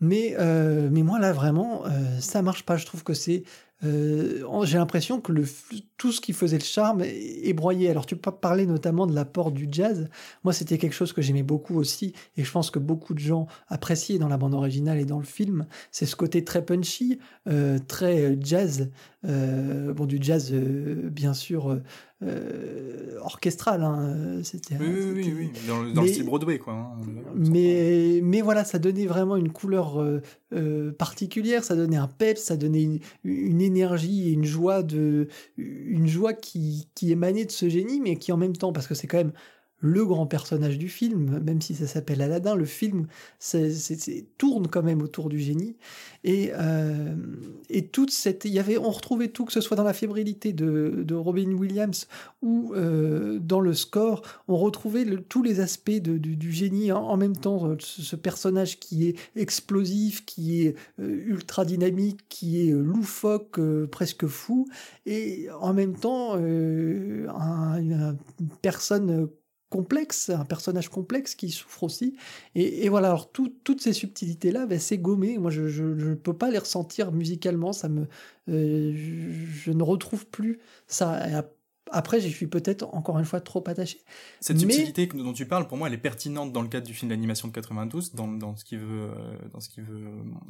Mais, euh, mais moi, là, vraiment, euh, ça marche pas. Je trouve que c'est. euh, J'ai l'impression que le, tout ce qui faisait le charme est, broyé. Alors, tu peux parler notamment de l'apport du jazz. Moi, c'était quelque chose que j'aimais beaucoup aussi, et je pense que beaucoup de gens appréciaient dans la bande originale et dans le film. C'est ce côté très punchy, euh, très jazz. Euh, bon, du jazz, euh, bien sûr, euh, orchestral. hein. C'était. Oui, oui, oui, dans, le- dans le style Broadway, quoi. hein, mais, mais voilà, ça donnait vraiment une couleur particulière, ça donnait un peps, ça donnait une, une énergie et une joie, de, une joie qui, qui émanait de ce génie, mais qui en même temps, parce que c'est quand même le grand personnage du film, même si ça s'appelle Aladdin, le film tourne quand même autour du génie. Et, euh, et toute cette, il y avait, on retrouvait tout, que ce soit dans la fébrilité de, de Robin Williams ou euh, dans le score, on retrouvait tous les aspects de- du, génie en, même temps. euh, Ce, personnage qui est explosif, qui est ultra dynamique, qui est loufoque, presque fou, et en même temps un- une, une personne complexe, un personnage complexe qui souffre aussi. Et, et voilà, alors tout- toutes ces subtilités-là, ben, c'est gommé. Moi, je ne peux pas les ressentir musicalement. Ça me, euh, je, je ne retrouve plus ça. Après, j'y suis peut-être encore une fois trop attaché. Cette Mais- subtilité dont tu parles, pour moi, elle est pertinente dans le cadre du film d'animation de 92, dans, dans ce qu'il veut, euh, dans ce qu'il veut,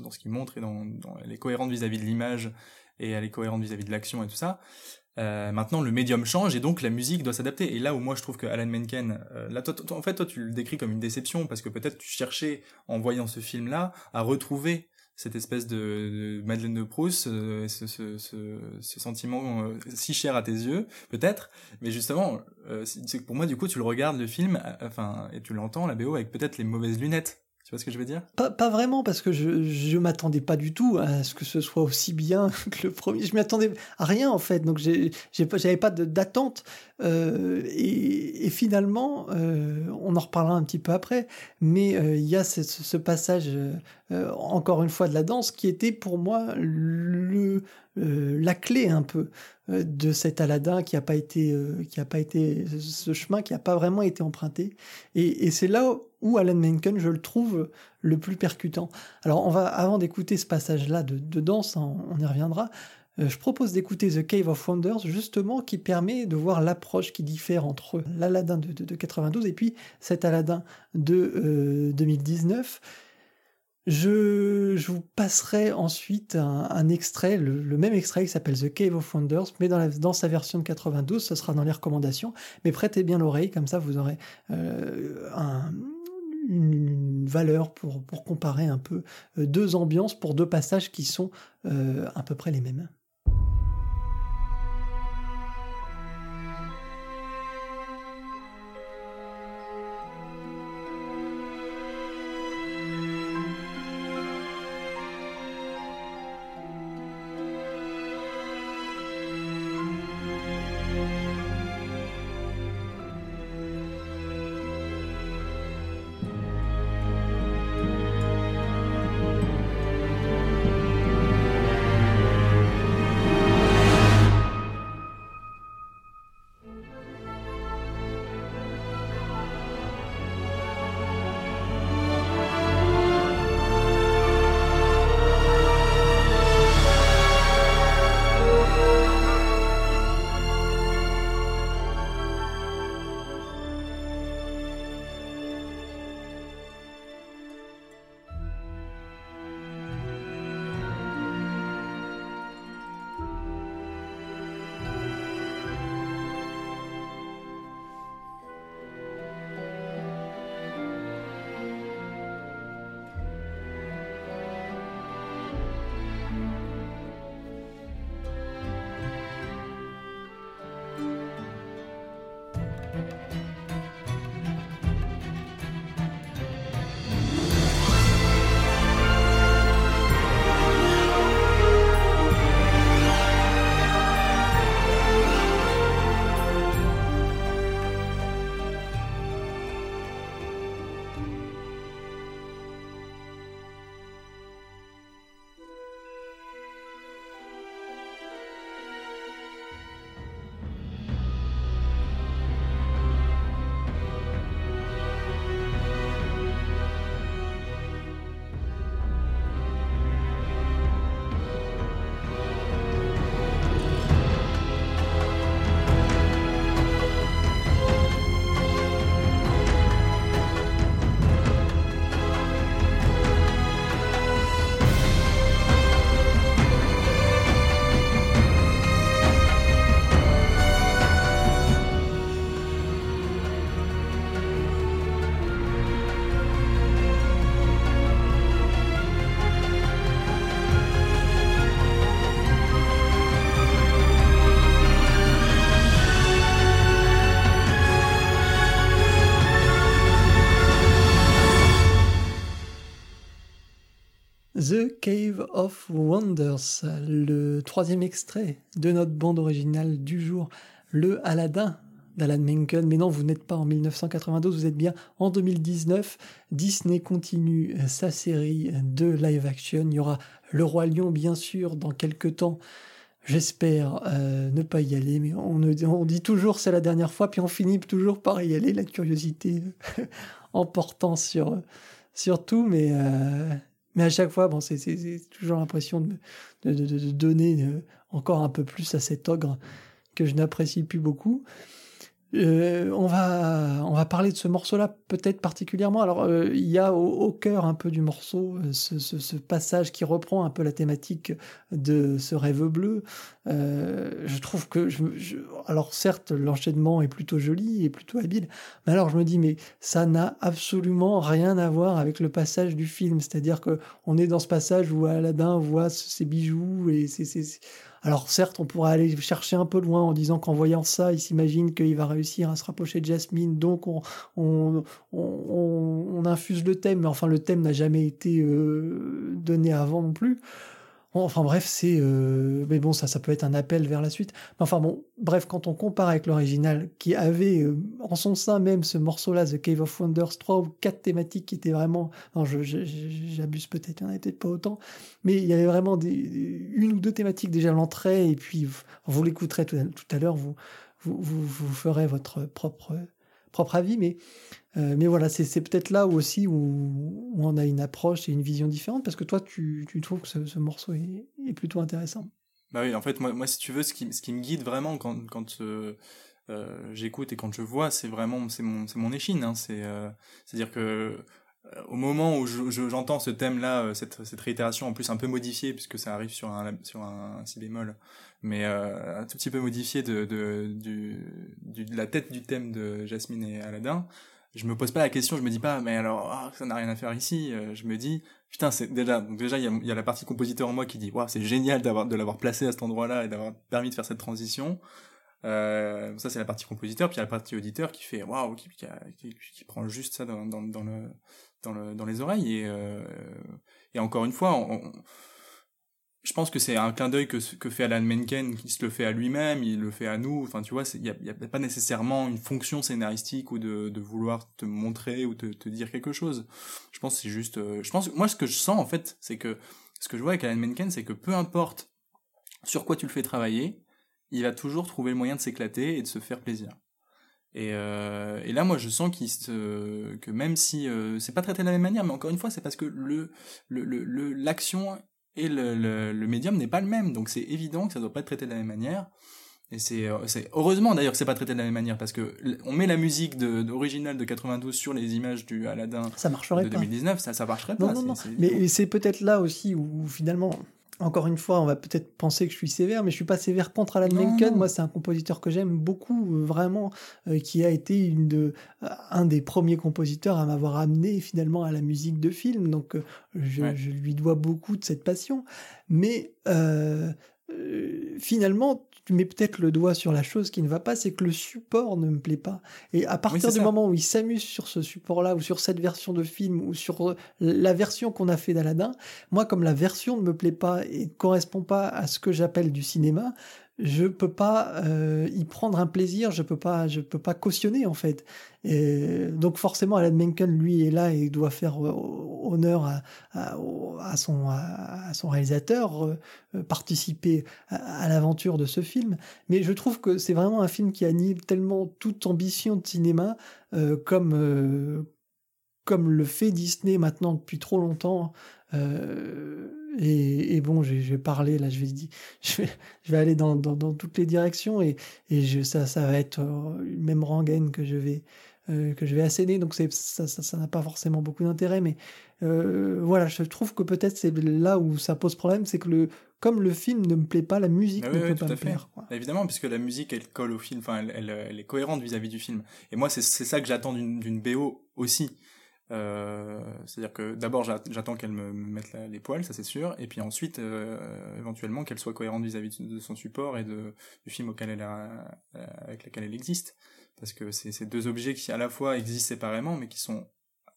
dans ce qu'il montre et dans, dans, elle est cohérente vis-à-vis de l'image et elle est cohérente vis-à-vis de l'action et tout ça. Euh, maintenant, le médium change et donc la musique doit s'adapter. Et là où moi je trouve que Alan Menken, euh, là, toi, toi, en fait, toi, tu le décris comme une déception parce que peut-être tu cherchais, en voyant ce film-là, à retrouver cette espèce de, de Madeleine de Proust, euh, ce, ce, ce, ce sentiment euh, si cher à tes yeux, peut-être. Mais justement, euh, c'est que pour moi, du coup, tu le regardes le film, euh, enfin, et tu l'entends la BO avec peut-être les mauvaises lunettes. Tu vois ce que je veux dire? Pas, vraiment, parce que je je m'attendais pas du tout à ce que ce soit aussi bien que le premier. Je m'y attendais à rien, en fait. Donc, j'avais pas d'attente. Euh, et, et finalement, euh, on en reparlera un petit peu après, mais euh, il y a ce, passage, encore une fois, de la danse qui était pour moi le, la clé un peu de cet Aladdin qui a pas été, a pas été, ce chemin qui a pas vraiment été emprunté. Et, et c'est là où Alan Menken, je le trouve le plus percutant. Alors, on va, avant d'écouter ce passage-là de, de danse, hein, on y reviendra. euh, je propose d'écouter The Cave of Wonders, justement, qui permet de voir l'approche qui diffère entre l'Aladin de, de, de 92 et puis cet Aladin de euh, 2019. Je, je, vous passerai ensuite un, extrait, le, même extrait qui s'appelle The Cave of Wonders, mais dans, dans, sa version de 92, ce sera dans les recommandations. Mais prêtez bien l'oreille, comme ça vous aurez euh, un, une, valeur pour, pour comparer un peu euh, deux ambiances pour deux passages qui sont euh, à peu près les mêmes. Of Wonders, le troisième extrait de notre bande originale du jour, le Aladdin d'Alan Menken. Mais non, vous n'êtes pas en 1992, vous êtes bien en 2019. Disney continue sa série de live action. Il y aura Le Roi Lion, bien sûr, dans quelques temps. J'espère euh, ne pas y aller, mais on, dit toujours c'est la dernière fois, puis on finit toujours par y aller, la curiosité emportant sur, sur tout, mais... Euh, mais à chaque fois, bon, c'est toujours l'impression de, de, donner euh, encore un peu plus à cet ogre que je n'apprécie plus beaucoup. Euh, on va on va parler de ce morceau-là peut-être particulièrement. Alors euh, il y a au, au, cœur un peu du morceau euh, ce, ce, ce, passage qui reprend un peu la thématique de ce rêve bleu. Euh, je trouve que je, je, alors certes l'enchaînement est plutôt joli et plutôt habile, mais alors je me dis mais ça n'a absolument rien à voir avec le passage du film. C'est-à-dire que on est dans ce passage où Aladdin voit ses bijoux et c'est alors certes, on pourrait aller chercher un peu loin en disant qu'en voyant ça, il s'imagine qu'il va réussir à se rapprocher de Jasmine, donc on, on, on, on infuse le thème, mais enfin le thème n'a jamais été euh, donné avant non plus. Enfin bref, c'est... Euh, mais bon, ça, ça peut être un appel vers la suite. Mais enfin bon, bref, quand on compare avec l'original, qui avait euh, en son sein même ce morceau-là, The Cave of Wonders, trois ou quatre thématiques qui étaient vraiment... Non, j'abuse peut-être, il n'y en avait peut-être pas autant, mais il y avait vraiment des, une ou deux thématiques déjà l'entrée, et puis vous l'écouterez tout, tout, à l'heure, vous, vous, vous, vous ferez votre propre propre avis, mais, euh, mais voilà, c'est peut-être là aussi où, on a une approche et une vision différente, parce que toi, tu, trouves que ce, ce morceau est, plutôt intéressant. Bah oui, en fait, moi, si tu veux, ce qui, me guide vraiment quand, euh, euh, j'écoute et quand je vois, c'est vraiment, c'est mon, échine. Hein, c'est, c'est-à-dire que au moment où je- je- j'entends ce thème-là, cette, cette réitération en plus un peu modifiée puisque ça arrive sur un, si bémol, mais un tout petit peu modifié de, de la tête du thème de Jasmine et Aladdin. Je me pose pas la question, je me dis pas, mais alors, ah, ça n'a rien à faire ici. Euh, Je me dis, putain, c'est déjà, donc déjà, il y a, la partie compositeur en moi qui dit, waouh, c'est génial d'avoir, de l'avoir placé à cet endroit-là et d'avoir permis de faire cette transition. Euh, ça, c'est la partie compositeur, puis il y a la partie auditeur qui fait, waouh, qui, qui, qui prend juste ça dans, dans, dans le, dans le, dans les oreilles. Et, euh, et encore une fois, on- on- je pense que c'est un clin d'œil que, que fait Alan Menken, qui se le fait à lui-même, il le fait à nous. Enfin, tu vois, il n'y a, a pas nécessairement une fonction scénaristique ou de, de vouloir te montrer ou te, te dire quelque chose. Je pense que c'est juste. euh, je pense, moi, ce que je sens en fait, c'est que ce que je vois avec Alan Menken, c'est que peu importe sur quoi tu le fais travailler, il va toujours trouver le moyen de s'éclater et de se faire plaisir. Et, euh, et là, moi, je sens qu'il se, que même si euh, c'est pas traité de la même manière, mais encore une fois, c'est parce que le le le- le- l'action et le, le, le médium n'est pas le même, donc c'est évident que ça doit pas être traité de la même manière. Et c'est euh, c'est heureusement d'ailleurs que c'est pas traité de la même manière parce que on met la musique de, d'originale de 92 sur les images du Aladdin Ça marcherait de pas. 2019, ça ça marcherait Non, pas. non, non. Mais c'est peut-être là aussi où finalement, encore une fois, on va peut-être penser que je suis sévère, mais je suis pas sévère contre Alan Non, Menken. non. Moi, c'est un compositeur que j'aime beaucoup, euh, vraiment, euh, qui a été une de, euh, un des premiers compositeurs à m'avoir amené finalement à la musique de film. Donc, je, Ouais. je lui dois beaucoup de cette passion. Mais finalement, tu mets peut-être le doigt sur la chose qui ne va pas, c'est que le support ne me plaît pas. Et à partir du ça. moment où il s'amuse sur ce support-là, ou sur cette version de film, ou sur euh, la version qu'on a fait d'Aladin, moi, comme la version ne me plaît pas et ne correspond pas à ce que j'appelle du cinéma, je peux pas euh, y prendre un plaisir, je peux pas, je peux pas cautionner en fait. Et donc forcément, Alan Menken, lui, est là et doit faire euh, honneur à, à, à son, à, son réalisateur, euh, euh, participer à, l'aventure de ce film. Mais je trouve que c'est vraiment un film qui annule tellement toute ambition de cinéma, euh, comme euh, comme le fait Disney maintenant depuis trop longtemps. Euh, et, et bon, je vais- je vais parler là, je vais, je vais, je vais aller dans, dans, dans toutes les directions et, et je, ça, ça va être euh, une même rengaine que je vais, euh, que je vais asséner. Donc ça, ça, ça n'a pas forcément beaucoup d'intérêt, mais euh, voilà, je trouve que peut-être c'est là où ça pose problème, c'est que le, comme le film ne me plaît pas, la musique Ah ne oui, peut pas me fait. plaire. quoi. Évidemment, puisque la musique, elle colle au film, enfin, elle, elle, elle est cohérente vis-à-vis du film. Et moi, c'est ça que j'attends d'une BO aussi. Euh, C'est-à-dire que d'abord, j'a- j'attends qu'elle me me mette les poils, ça c'est sûr, et puis ensuite, euh, éventuellement, qu'elle soit cohérente vis-à-vis de son support et de, du film auquel elle euh, avec lequel elle existe. Parce que c'est ces deux objets qui, à la fois, existent séparément, mais qui sont,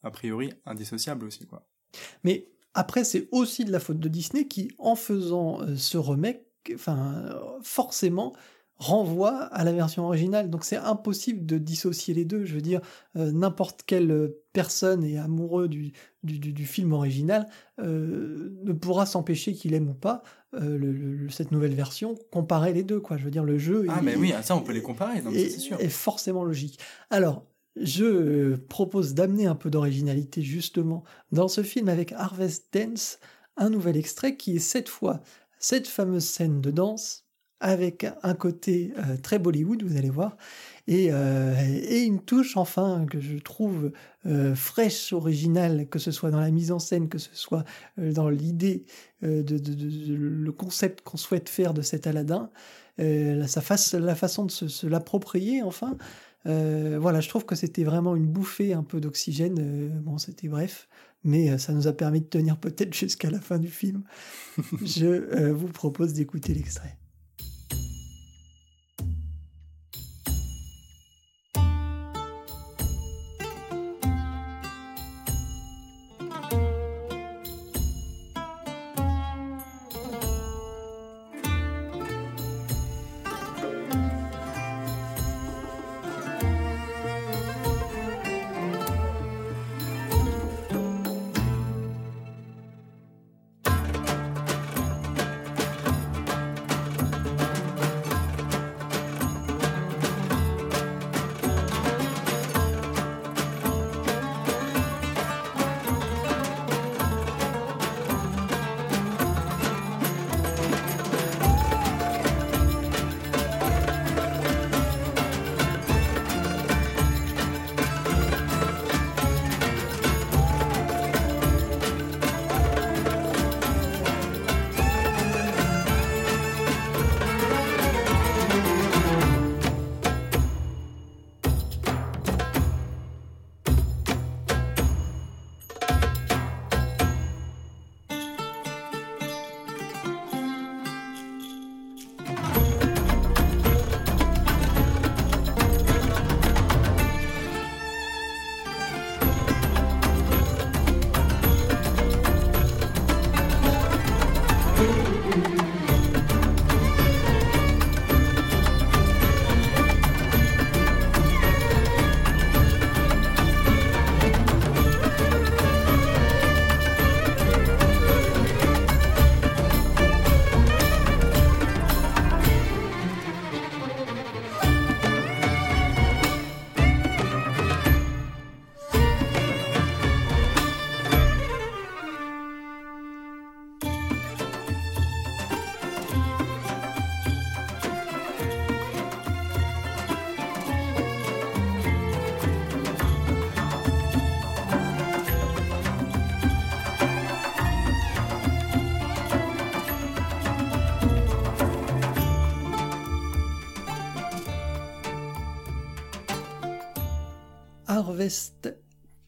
a priori, indissociables aussi, quoi. Mais après, c'est aussi de la faute de Disney qui, en faisant ce remake, enfin, forcément renvoie à la version originale. Donc c'est impossible de dissocier les deux. Je veux dire, euh, n'importe quelle euh, personne est amoureux du, du, du- du film original euh, ne pourra s'empêcher qu'il aime ou pas euh, le- le- cette nouvelle version, comparer les deux. Quoi. Je veux dire, le jeu Ah, mais oui, ça, on peut les comparer, c'est sûr. est forcément logique. Alors, je propose d'amener un peu d'originalité justement dans ce film avec Harvest Dance, un nouvel extrait qui est cette fois cette fameuse scène de danse avec un côté euh, très Bollywood, vous allez voir, et, euh, et une touche enfin que je trouve euh, fraîche, originale, que ce soit dans la mise en scène, que ce soit dans l'idée, de, le concept qu'on souhaite faire de cet Aladdin, la, façon de se, l'approprier enfin. Voilà, je trouve que c'était vraiment une bouffée un peu d'oxygène. bon, c'était bref, mais ça nous a permis de tenir peut-être jusqu'à la fin du film. je vous propose d'écouter l'extrait.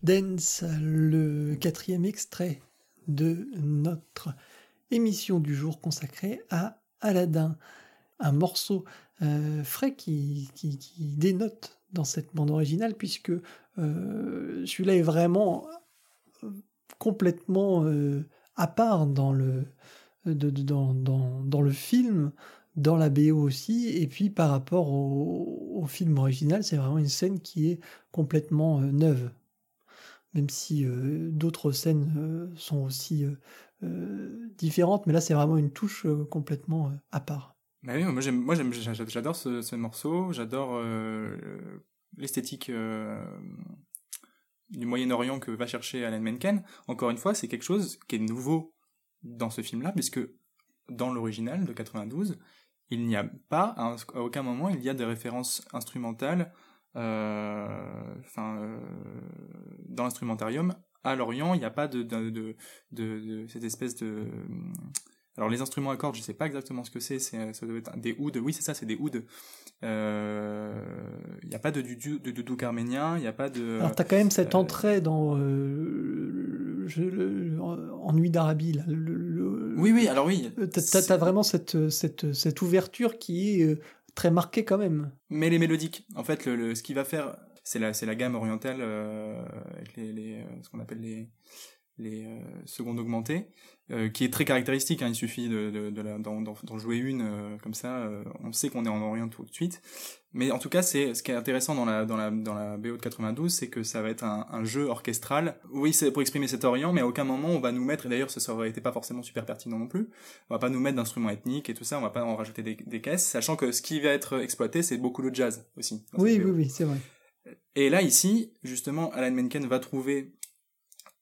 Dance, le quatrième extrait de notre émission du jour consacrée à Aladdin. Un morceau euh, frais qui, qui, dénote dans cette bande originale, puisque euh, celui-là est vraiment euh, complètement à part dans le, dans, dans, dans le film, dans la BO aussi, et puis par rapport au, film original, c'est vraiment une scène qui est complètement euh, neuve. Même si euh, d'autres scènes euh, sont aussi différentes, mais là c'est vraiment une touche complètement à part. Bah oui, moi j'adore ce, ce morceau, j'adore l'esthétique du Moyen-Orient que va chercher Alan Menken. Encore une fois, c'est quelque chose qui est nouveau dans ce film-là, puisque dans l'original de 92, il n'y a pas, à à aucun moment, il y a des références instrumentales, euh, enfin, euh, dans l'instrumentarium. À l'Orient, il n'y a pas de, de, de, de, de cette espèce de alors les instruments à cordes, je sais pas exactement ce que c'est, ça doit être des ouds. Oui, c'est ça, c'est des ouds. Euh, Il n'y a pas de dudu- de doudouk arménien, il n'y a pas de. Alors, tu as quand même cette euh, entrée dans euh, je- le- en Nuit d'Arabie. le- Oui, oui, alors oui. Euh, T'as vraiment cette, cette, cette ouverture qui est euh, très marquée quand même. Mais les mélodiques, en fait, le, le- ce qui va faire, c'est la, la gamme orientale euh, avec les, les, euh, ce qu'on appelle les, les euh, secondes augmentées, euh, qui est très caractéristique. hein, il suffit de, de, de d'en, jouer une euh, comme ça, euh, on sait qu'on est en Orient tout de suite. Mais en tout cas, c'est ce qui est intéressant dans la dans la dans la BO de 92, c'est que ça va être un, un jeu orchestral. Oui, c'est pour exprimer cet Orient, mais à aucun moment on va nous mettre. Et d'ailleurs, ça aurait été pas forcément super pertinent non plus. On va pas nous mettre d'instruments ethniques et tout ça. On va pas en rajouter des, des caisses, sachant que ce qui va être exploité, c'est beaucoup le jazz aussi. Oui, oui, oui, c'est vrai. Et là, ici, justement, Alan Menken va trouver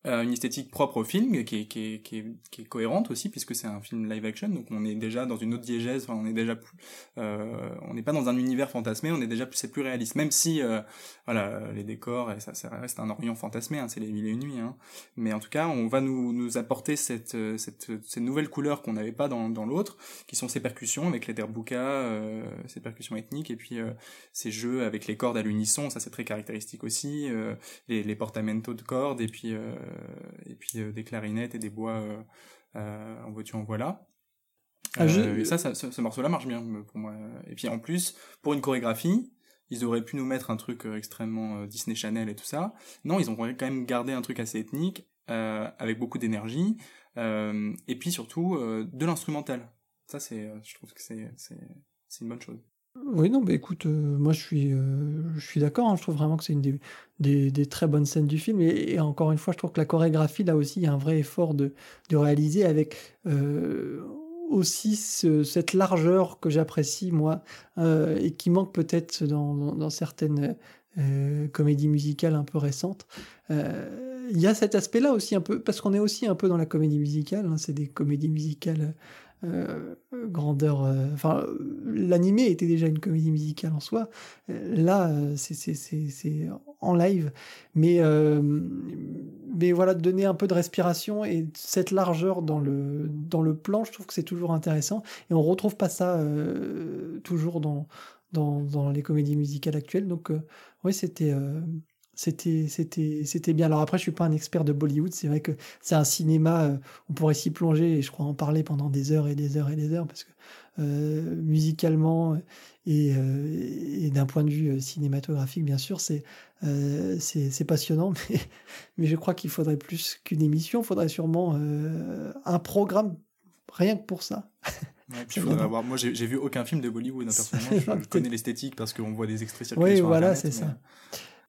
euh, une esthétique propre au film, qui est, qui est, qui est, qui est cohérente aussi, puisque c'est un film live action, donc on est déjà dans une autre diégèse, enfin, on est déjà plus, euh, on n'est pas dans un univers fantasmé, on est déjà plus, c'est plus réaliste, même si, euh, voilà, les décors, et ça, ça reste un Orient fantasmé, hein, c'est les mille et une nuits, hein. mais en tout cas, on va nous, nous apporter cette, euh, cette, ces nouvelles couleurs qu'on n'avait pas dans, dans l'autre, qui sont ces percussions avec les derbuka, euh, ces percussions ethniques, et puis euh, ces jeux avec les cordes à l'unisson, ça c'est très caractéristique aussi, les, les portamentos de cordes, et puis, et puis euh, des clarinettes et des bois euh, euh, en voiture en voilà. Ah, je- Euh, et ça, ça, ce, ce morceau-là marche bien euh, pour moi. Et puis en plus, pour une chorégraphie, ils auraient pu nous mettre un truc euh, extrêmement euh, Disney Channel et tout ça. Non, ils ont quand même gardé un truc assez ethnique, euh, avec beaucoup d'énergie, euh, et puis surtout euh, de l'instrumental. Ça, c'est, euh, je trouve que c'est, c'est, c'est une bonne chose. Oui, non, bah écoute, euh, moi je suis, euh, suis d'accord. hein, je trouve vraiment que c'est une des, des, très bonnes scènes du film. Et, encore une fois, je trouve que la chorégraphie, là aussi, il y a un vrai effort de, de réaliser avec euh, aussi ce- cette largeur que j'apprécie, moi, et qui manque peut-être dans, dans, certaines comédies musicales un peu récentes. Il y a cet aspect-là aussi un peu, parce qu'on est aussi un peu dans la comédie musicale. hein, c'est des comédies musicales euh, grandeur. euh, Enfin, l'animé était déjà une comédie musicale en soi. Euh, Là, c'est en live, mais mais voilà, donner un peu de respiration et cette largeur dans le dans le plan, je trouve que c'est toujours intéressant. Et on retrouve pas ça toujours dans dans dans les comédies musicales actuelles. Donc, oui, c'était. C'était c'était c'était bien. Alors après, je suis pas un expert de Bollywood. C'est vrai que c'est un cinéma. euh, on pourrait s'y plonger et je crois en parler pendant des heures et des heures et des heures parce que euh, musicalement et, euh, et d'un point de vue cinématographique, bien sûr, c'est c'est passionnant. Mais mais je crois qu'il faudrait plus qu'une émission. Il faudrait sûrement un programme rien que pour ça. Ouais, puis faudrait avoir- Moi, j'ai vu aucun film de Bollywood. hein, personnellement, je, connais l'esthétique parce qu'on voit des extraits circuler Oui, sur voilà, Internet, c'est mais- ça.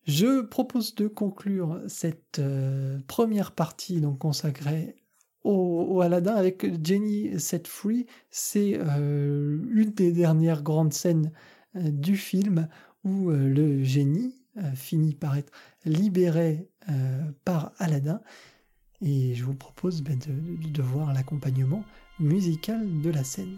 Je propose de conclure cette euh, première partie donc consacrée au, au Aladdin avec Jenny Set Free. C'est euh, une des dernières grandes scènes euh, du film où le génie finit par être libéré par Aladdin. Et je vous propose ben, de voir l'accompagnement musical de la scène.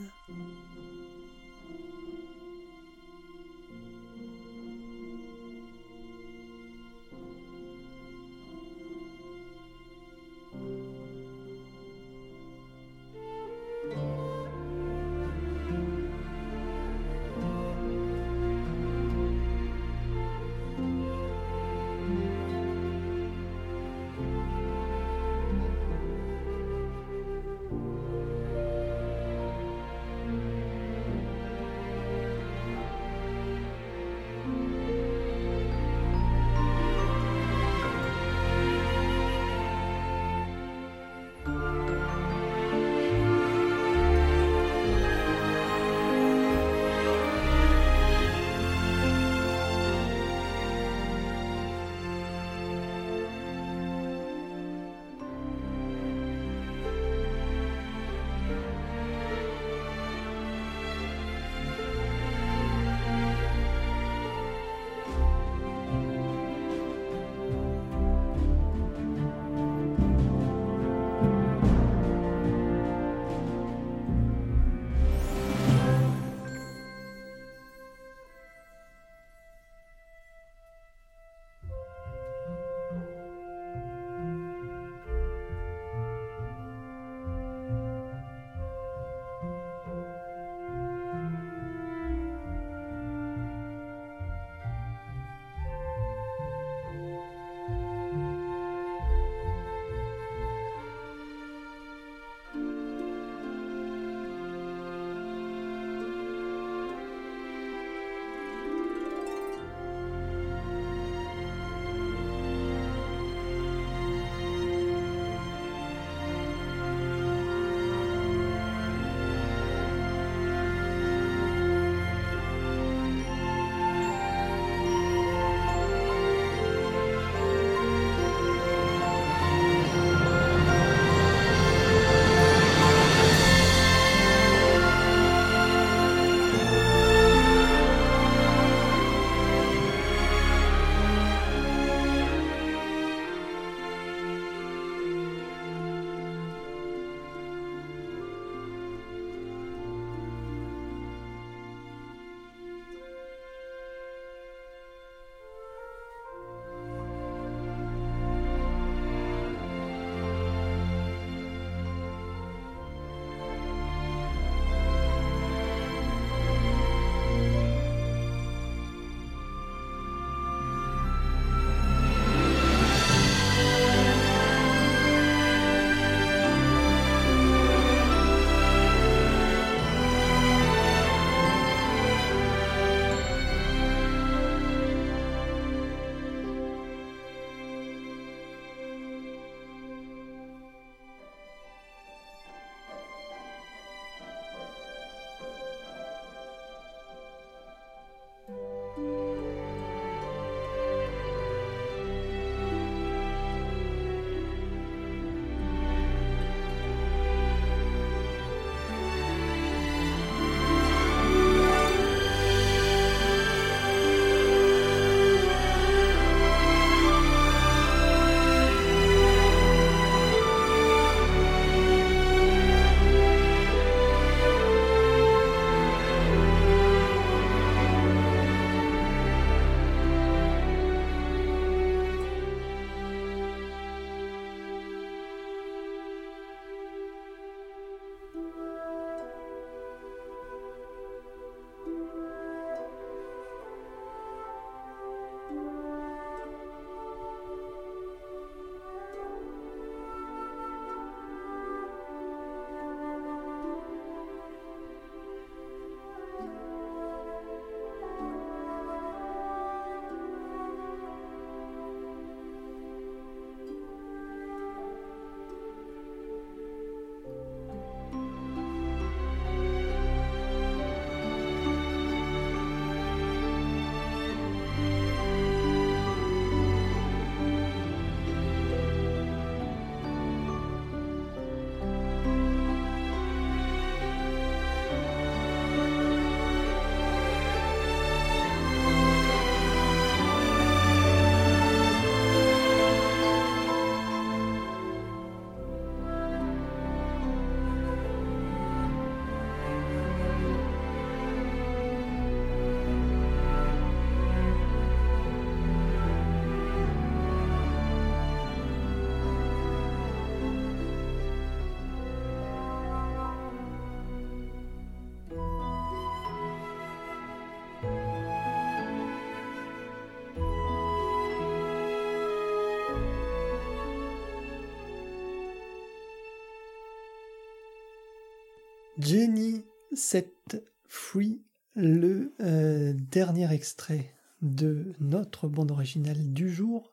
Set Free, le euh, dernier extrait de notre bande originale du jour.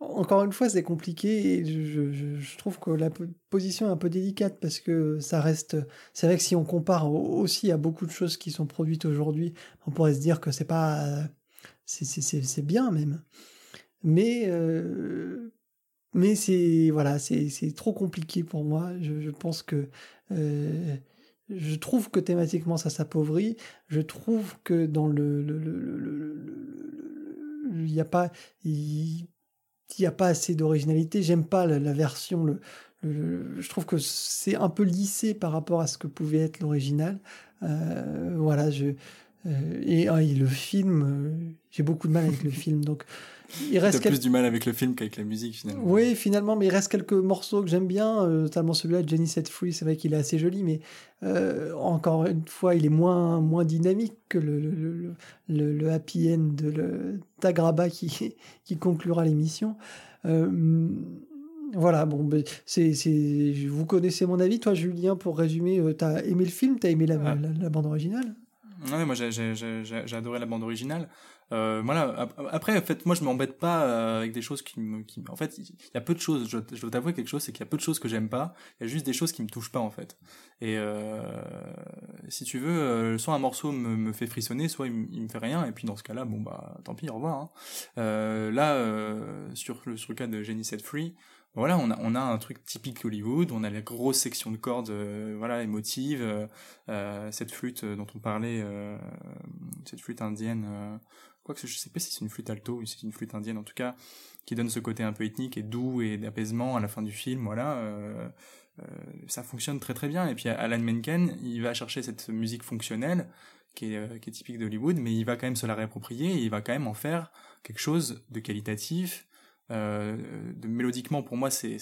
Encore une fois, c'est compliqué et je, trouve que la po- position est un peu délicate parce que ça reste. C'est vrai que si on compare au- aussi à beaucoup de choses qui sont produites aujourd'hui, on pourrait se dire que c'est pas. c'est- bien même. Mais. euh, mais c'est voilà, c'est trop compliqué pour moi. Je, je pense que euh, je trouve que thématiquement ça s'appauvrit. Je trouve que dans le il n'y a pas il il y a pas assez d'originalité. J'aime pas la, la version. Le, le- je trouve que c'est un peu lissé par rapport à ce que pouvait être l'original. Euh, voilà, je euh, et, ah, et le film, euh, j'ai beaucoup de mal avec le film. Donc il reste plus quelques du mal avec le film qu'avec la musique finalement. oui, finalement, mais il reste quelques morceaux que j'aime bien, euh, notamment celui-là de Jenny Set Free, c'est vrai qu'il est assez joli, mais euh, encore une fois, il est moins, moins dynamique que le, le, le, le- le happy end de le, d'Agraba qui, qui conclura l'émission. Euh, voilà, bon, c'est, c'est, vous connaissez mon avis, toi Julien, pour résumer, euh, t'as aimé le film, t'as aimé la, Ah. la, la bande originale? Ouais, moi j'ai j'ai- j'ai- j'ai- j'ai adoré la bande originale. Euh, voilà. ap- Après, en fait, moi je m'embête pas euh, avec des choses qui me. Qui... En fait, il y a peu de choses. Je, je dois t'avouer quelque chose, c'est qu'il y a peu de choses que j'aime pas. Il y a juste des choses qui me touchent pas en fait. Et euh, si tu veux, euh, soit un morceau me, me fait frissonner, soit il, il me fait rien. Et puis dans ce cas-là, bon bah tant pis, au revoir. hein. Euh, là, euh, sur le sur le cas de Jenny Set Free. Voilà, on a, on a un truc typique Hollywood, on a la grosse section de cordes, euh, voilà, émotive, euh, cette flûte dont on parlait, euh, cette flûte indienne, quoique je sais pas si c'est une flûte alto ou si c'est une flûte indienne, en tout cas, qui donne ce côté un peu ethnique et doux et d'apaisement à la fin du film, voilà. euh, euh, ça fonctionne très très bien. Et puis Alan Menken, il va chercher cette musique fonctionnelle qui est, euh, qui est typique d'Hollywood, mais il va quand même se la réapproprier et il va quand même en faire quelque chose de qualitatif. Euh, de mélodiquement pour moi c'est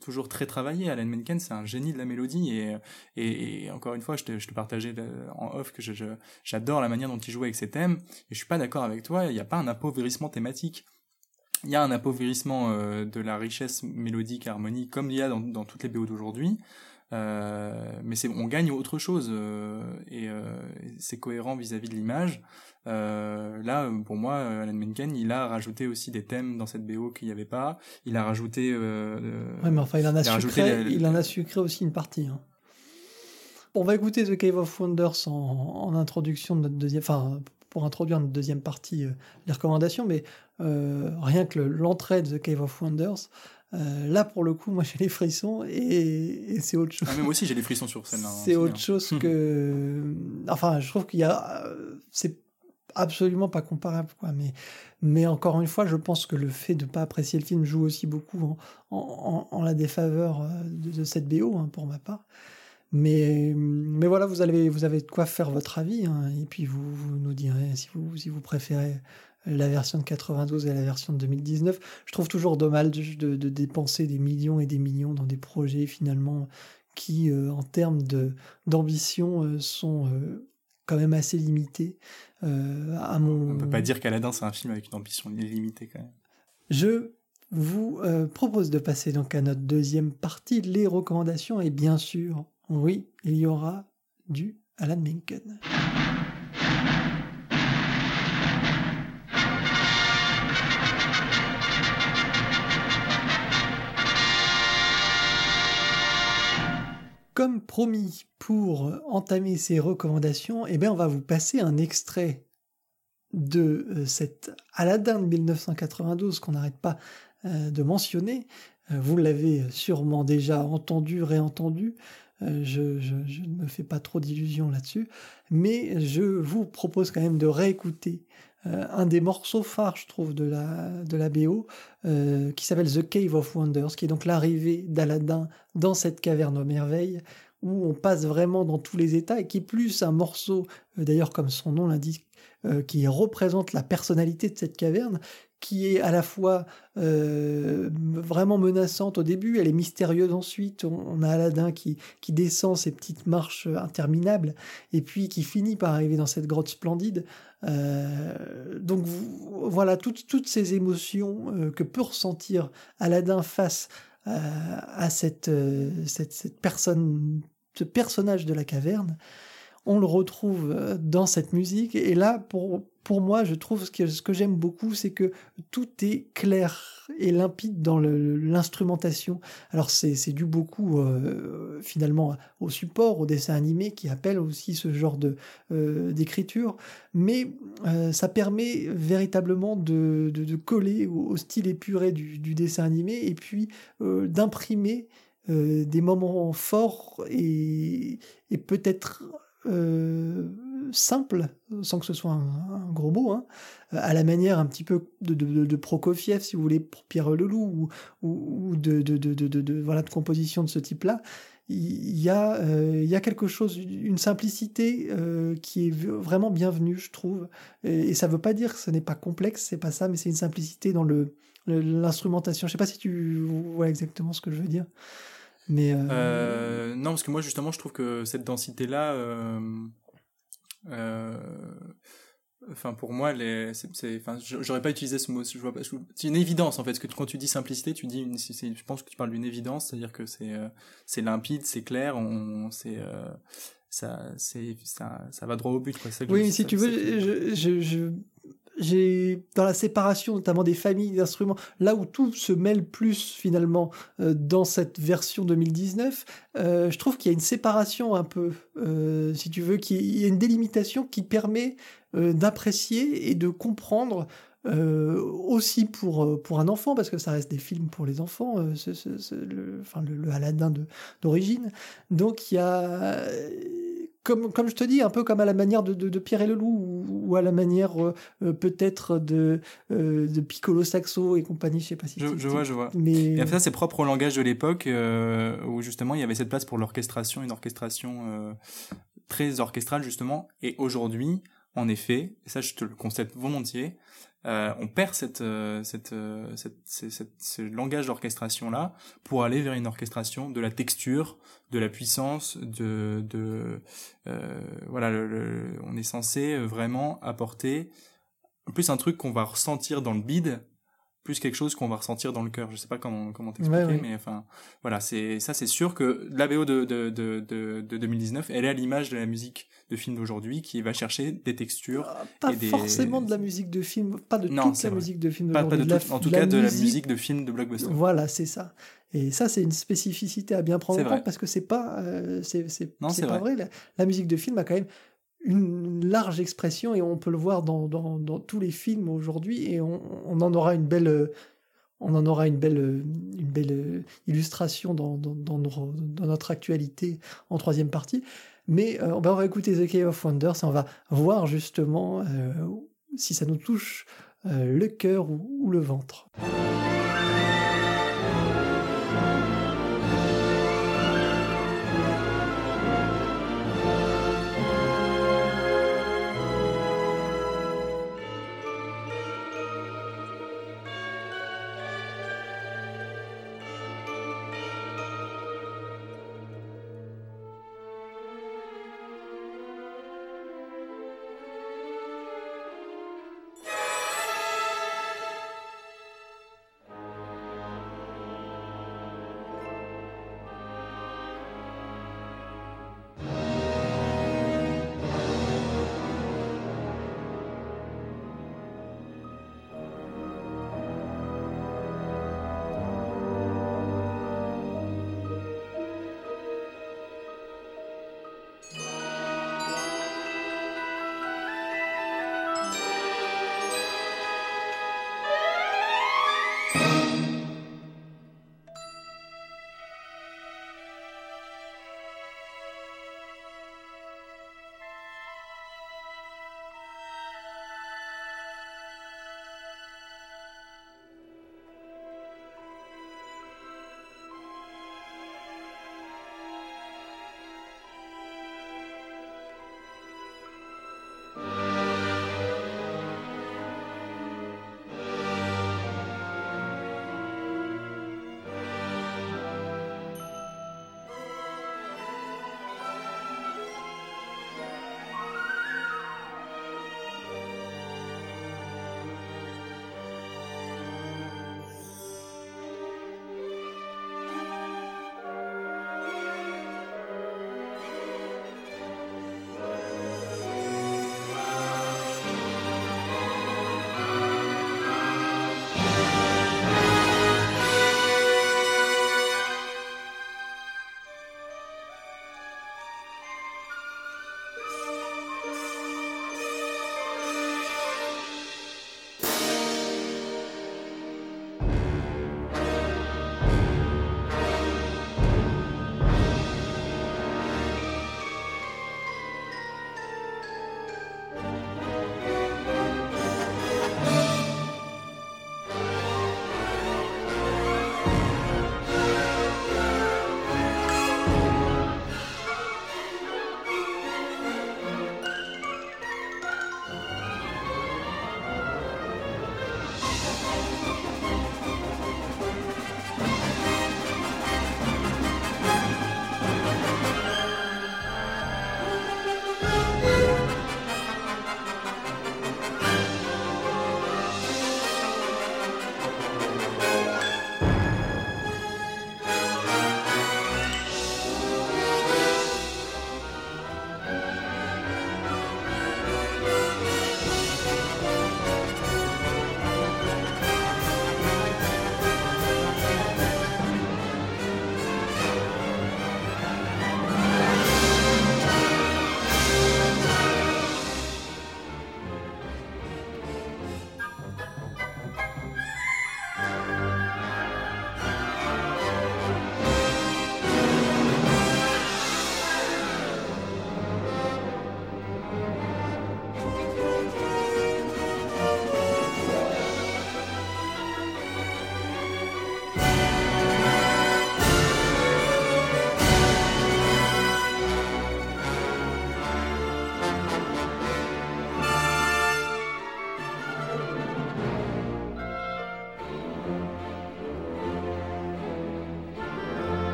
toujours très travaillé. Alan Menken c'est un génie de la mélodie et et, et encore une fois je te, je te partageais en off que j'adore la manière dont il joue avec ses thèmes et je suis pas d'accord avec toi il n'y a pas un appauvrissement thématique. Il y a un appauvrissement euh, de la richesse mélodique harmonique comme il y a dans, dans toutes les BO d'aujourd'hui euh, mais c'est on gagne autre chose euh, et euh, c'est cohérent vis-à-vis de l'image là pour moi Alan Menken il a rajouté aussi des thèmes dans cette BO qu'il n'y avait pas il a rajouté Ouais, mais enfin, il en a, il a rajouté sucré, il en a sucré aussi une partie. hein. On va écouter The Cave of Wonders en, en introduction de notre deuxième, enfin, pour introduire notre deuxième partie, les recommandations, mais rien que le- l'entrée de The Cave of Wonders, euh, là pour le coup, moi j'ai les frissons et, et c'est autre chose. ah, moi aussi j'ai les frissons sur scène C'est autre chose que. Enfin, je trouve qu'il y a. euh, C'est absolument pas comparable, quoi. Mais, mais encore une fois, je pense que le fait de ne pas apprécier le film joue aussi beaucoup en, en, en- en la défaveur euh, de, de cette BO, hein, pour ma part. Mais, mais voilà, vous avez, vous avez de quoi faire votre avis, hein, et puis vous, vous nous direz si vous, si vous préférez la version de 92 et la version de 2019. Je trouve toujours dommage de, dépenser des millions et des millions dans des projets finalement qui, euh, en termes d'ambition, euh, sont euh, quand même assez limités. à mon... on peut pas dire qu'Aladin c'est un film avec une ambition illimitée quand même Je vous propose de passer donc à notre deuxième partie, les recommandations, et bien sûr, oui, il y aura du Alan Menken. Comme promis, pour entamer ces recommandations, eh bien, on va vous passer un extrait de euh, cet Aladdin de 1992 qu'on n'arrête pas euh, de mentionner. Euh, vous l'avez sûrement déjà entendu, réentendu. Je ne me fais pas trop d'illusions là-dessus. Mais je vous propose quand même de réécouter euh, un des morceaux phares, je trouve, de la, de BO, euh, qui s'appelle The Cave of Wonders, qui est donc l'arrivée d'Aladin dans cette caverne aux merveilles, où on passe vraiment dans tous les états, et qui plus un morceau, euh, d'ailleurs comme son nom l'indique, qui représente la personnalité de cette caverne, qui est à la fois euh, vraiment menaçante au début, elle est mystérieuse ensuite. On, a Aladdin qui, descend ces petites marches interminables et puis qui finit par arriver dans cette grotte splendide. Euh, donc voilà, toutes, toutes ces émotions euh, que peut ressentir Aladdin face à, cette, cette personne ce personnage de la caverne, on le retrouve euh, dans cette musique. Et là, pour, moi, je trouve ce que, j'aime beaucoup, c'est que tout est clair et limpide dans l'instrumentation. Alors c'est dû beaucoup euh, finalement au support, au dessin animé qui appelle aussi ce genre de euh, d'écriture, mais ça permet véritablement de, de, coller au, style épuré du, dessin animé et puis d'imprimer des moments forts et peut-être euh, simples, sans que ce soit un, gros mot, hein, à la manière un petit peu de, Prokofiev, si vous voulez, pour Pierre Leloup, ou, ou, de, voilà, de composition de ce type-là. Il y, a, euh, y a quelque chose, une simplicité euh, qui est vraiment bienvenue, je trouve. Et, ça veut pas dire que ce n'est pas complexe, c'est pas ça, mais c'est une simplicité dans le l'instrumentation. Je sais pas si tu vois exactement ce que je veux dire. Mais euh, Euh, non, parce que moi, justement, je trouve que cette densité-là, euh, enfin, pour moi, les, c'est, c'est- enfin, j'aurais pas utilisé ce mot. Je vois pas, je- c'est une évidence, en fait. Parce que quand tu dis simplicité, tu dis, une, je pense que tu parles d'une évidence, c'est-à-dire que c'est, c'est limpide, c'est clair, on, c'est, ça, c'est, ça, ça va droit au but, quoi. Oui, mais si ça- tu veux, je, je, je- dans la séparation notamment des familles d'instruments, là où tout se mêle plus finalement euh, dans cette version 2019, euh, je trouve qu'il y a une séparation un peu, euh, si tu veux, qui il y a une délimitation qui permet d'apprécier et de comprendre. aussi pour pour un enfant parce que ça reste des films pour les enfants le enfin le, Aladdin d'origine donc il y a comme, comme je te dis, un peu comme à la manière de, de, de Pierre et le Loup, ou, ou à la manière euh, euh, peut-être de, euh, de Piccolo Saxo et compagnie, je sais pas si Je, je vois, je vois. Mais Et ça, c'est propre au langage de l'époque, euh, où justement, il y avait cette place pour l'orchestration, une orchestration très orchestrale, justement. Et aujourd'hui, en effet, et ça, je te le concède volontiers, euh, on perd cette, euh, cette, euh, cette, cette- ce langage d'orchestration-là pour aller vers une orchestration de la texture, de la puissance, de, de euh, voilà, on est censé vraiment apporter plus un truc qu'on va ressentir dans le bide plus quelque chose qu'on va ressentir dans le cœur. Je sais pas comment comment t'expliquer, Ouais, ouais. mais enfin voilà, c'est ça c'est sûr que la BO de de, de, de, de 2019, elle est à l'image de la musique de film d'aujourd'hui qui va chercher des textures, Ah, pas et des- forcément de la musique de film, pas de Non, toute la vrai. musique de film pas, pas de d'aujourd'hui, tout- en tout cas de la musique de film de blockbuster. Voilà, c'est ça. Et ça, c'est une spécificité à bien prendre en compte parce que c'est pas, euh, c'est, c'est, Non, c'est c'est pas vrai. La, la musique de film a quand même une large expression et on peut le voir dans, dans, tous les films aujourd'hui et on, en aura une belle, on en aura une belle, une belle illustration dans, dans, dans notre actualité en troisième partie. Mais euh, ben, on va écouter The Cave of Wonders et on va voir justement euh, si ça nous touche euh, le cœur ou le ventre.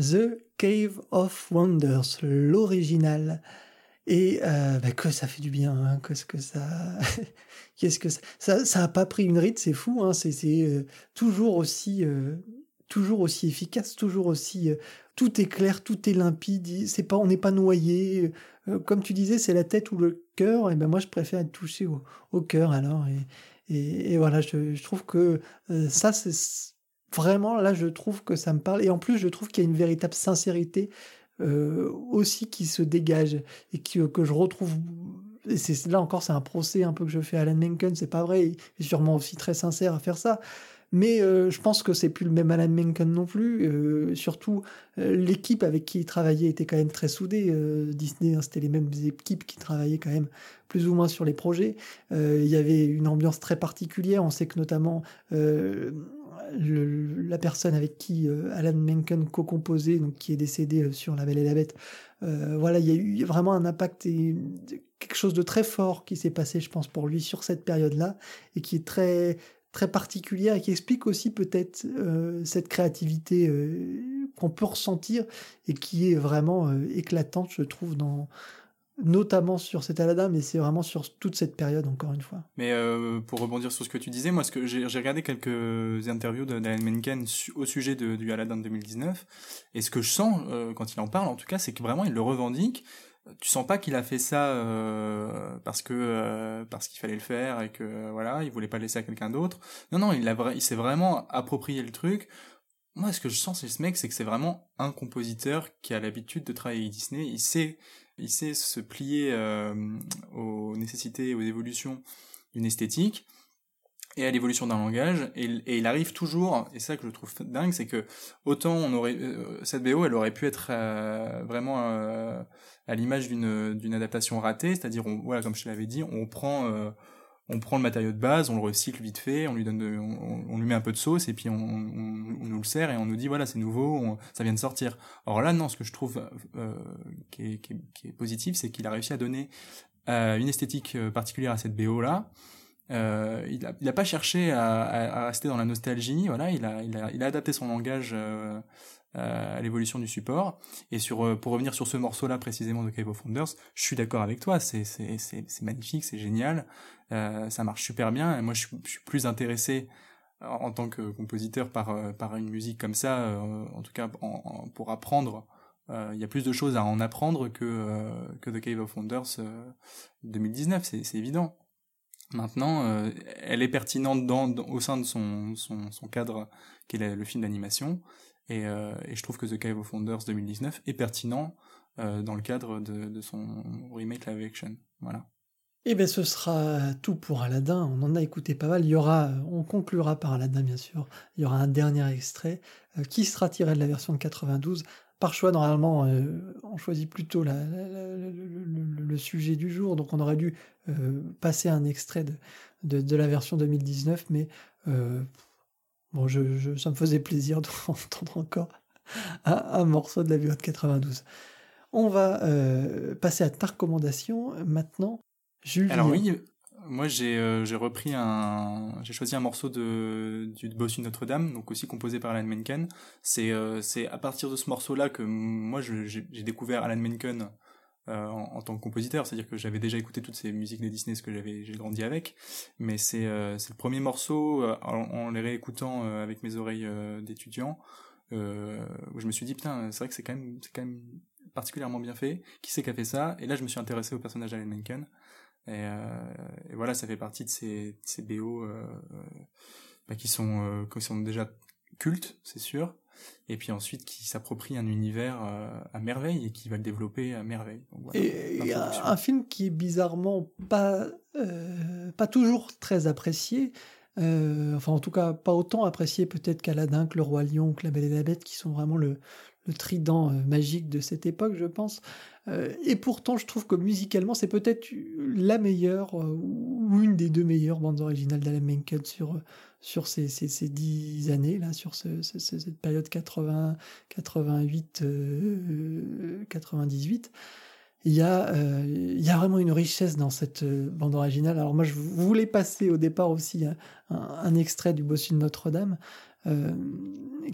The Cave of Wonders, l'original. Et euh, bah, que ça fait du bien, hein, qu'est-ce que ça, qu'est-ce que ça, ça, pas pris une ride, c'est fou, hein, c'est euh, toujours aussi, euh, toujours aussi efficace, toujours aussi, tout est clair, tout est limpide, c'est pas, on n'est pas noyé, comme tu disais, c'est la tête ou le cœur, et ben moi je préfère être touché au, cœur alors, et, voilà, je, trouve que ça c'est vraiment là, je trouve que ça me parle, et en plus je trouve qu'il y a une véritable sincérité euh, aussi qui se dégage et qui, euh, que je retrouve. Et c'est là encore, c'est un procès un peu que je fais à Alan Menken. C'est pas vrai. Il est sûrement aussi très sincère à faire ça. Mais euh, je pense que c'est plus le même Alan Menken non plus. Euh, surtout, l'équipe avec qui il travaillait était quand même très soudée. Disney, hein, c'était les mêmes équipes qui travaillaient quand même plus ou moins sur les projets. Il y avait une ambiance très particulière. On sait que notamment la personne avec qui euh, Alan Menken co-composait, donc qui est décédé euh, sur La Belle et la Bête, euh, voilà, il y a eu vraiment un impact et quelque chose de très fort qui s'est passé, je pense, pour lui sur cette période-là et qui est très très particulière et qui explique aussi peut-être cette créativité qu'on peut ressentir et qui est vraiment éclatante, je trouve, dans notamment sur cet Aladdin, mais c'est vraiment sur toute cette période, encore une fois. Mais euh, pour rebondir sur ce que tu disais, moi, que j'ai regardé quelques interviews d'Alan Menken au sujet de, du Aladdin de 2019, et ce que je sens euh, quand il en parle, en tout cas, c'est que vraiment il le revendique. Tu sens pas qu'il a fait ça euh, parce que parce qu'il fallait le faire et que voilà, il voulait pas laisser à quelqu'un d'autre. Non, non, il il s'est vraiment approprié le truc. Moi, ce que je sens chez ce mec, c'est que c'est vraiment un compositeur qui a l'habitude de travailler avec Disney. Il sait, il sait se plier euh, aux nécessités, aux évolutions d'une esthétique et à l'évolution d'un langage. Et, il- arrive toujours, et ça que je trouve dingue, c'est que autant on aurait euh, cette BO, elle aurait pu être euh, vraiment à l'image d'une adaptation ratée, c'est-à-dire, voilà, comme je te l'avais dit, on prend on prend le matériau de base, on le recycle vite fait, on lui donne, de, on, lui met un peu de sauce et puis on, on, on nous le sert et on nous dit voilà c'est nouveau, ça vient de sortir. Alors là non, ce que je trouve euh, qui, est, qui, est, qui est positif, c'est qu'il a réussi à donner euh, une esthétique euh, particulière à cette BO là. Euh, il a, il a pas cherché à, à, rester dans la nostalgie, voilà, il a, il a, il a adapté son langage euh, euh, à l'évolution du support. Et sur, pour revenir sur ce morceau-là précisément de Cave of je suis d'accord avec toi, c'est, magnifique, c'est génial, ça marche super bien. Moi, je suis, plus intéressé en, tant que compositeur par, euh, par une musique comme ça, euh, en tout cas pour apprendre. Euh, Il y a plus de choses à en apprendre que, euh, que The Cave of Wonders euh, 2019, c'est, évident. Maintenant, euh, elle est pertinente dans, au sein de son, son, son cadre qui est le film d'animation. Et, euh, et je trouve que The Cave of Wonders 2019 est pertinent euh, dans le cadre de, de son remake live action. Voilà. Et bien ce sera tout pour Aladdin, on en a écouté pas mal, il y aura, on conclura par Aladdin bien sûr, il y aura un dernier extrait euh, qui sera tiré de la version de 92. Par choix, normalement, euh, on choisit plutôt le, sujet du jour, donc on aurait dû euh, passer un extrait de, la version 2019, mais euh, bon, je, ça me faisait plaisir d'entendre encore un, morceau de la VO de 92. On va euh, passer à ta recommandation maintenant. Alors oui, moi j'ai euh, j'ai repris un, j'ai choisi un morceau de du Bossu Notre-Dame, donc aussi composé par Alan Menken. C'est euh, c'est à partir de ce morceau-là que moi j'ai découvert Alan Menken euh, en, tant que compositeur, c'est-à-dire que j'avais déjà écouté toutes ces musiques de Disney, ce que j'avais j'ai grandi avec, mais c'est le premier morceau en, en les réécoutant avec mes oreilles d'étudiant. Où je me suis dit putain c'est vrai que c'est quand même quand même particulièrement bien fait. Qui c'est qui a fait ça? Et là je me suis intéressé au personnage d'Alan Menken et, euh, et voilà, ça fait partie de ces, ces BO euh, euh, bah, qui sont qui sont déjà cultes, c'est sûr. Et puis ensuite qui s'approprient un univers à merveille et qui va le développer à merveille. Donc, voilà, Et il y a l'introduction. un film qui est bizarrement pas, euh, pas toujours très apprécié. Euh, enfin, en tout cas, pas autant apprécié peut-être qu'Aladin, que Le Roi Lion, que La Belle et la Bête, qui sont vraiment le, le trident magique de cette époque, je pense. Euh, et pourtant, je trouve que musicalement, c'est peut-être la meilleure euh, ou une des deux meilleures bandes originales d'Alan Menken sur, sur ces, ces, ces dix années, là, sur ce, ce- ce- cette période 80, 88, euh, 98. Il y, a, il y a vraiment une richesse dans cette bande originale. Alors moi, je voulais passer au départ aussi un, un- un extrait du Bossu de Notre-Dame, euh,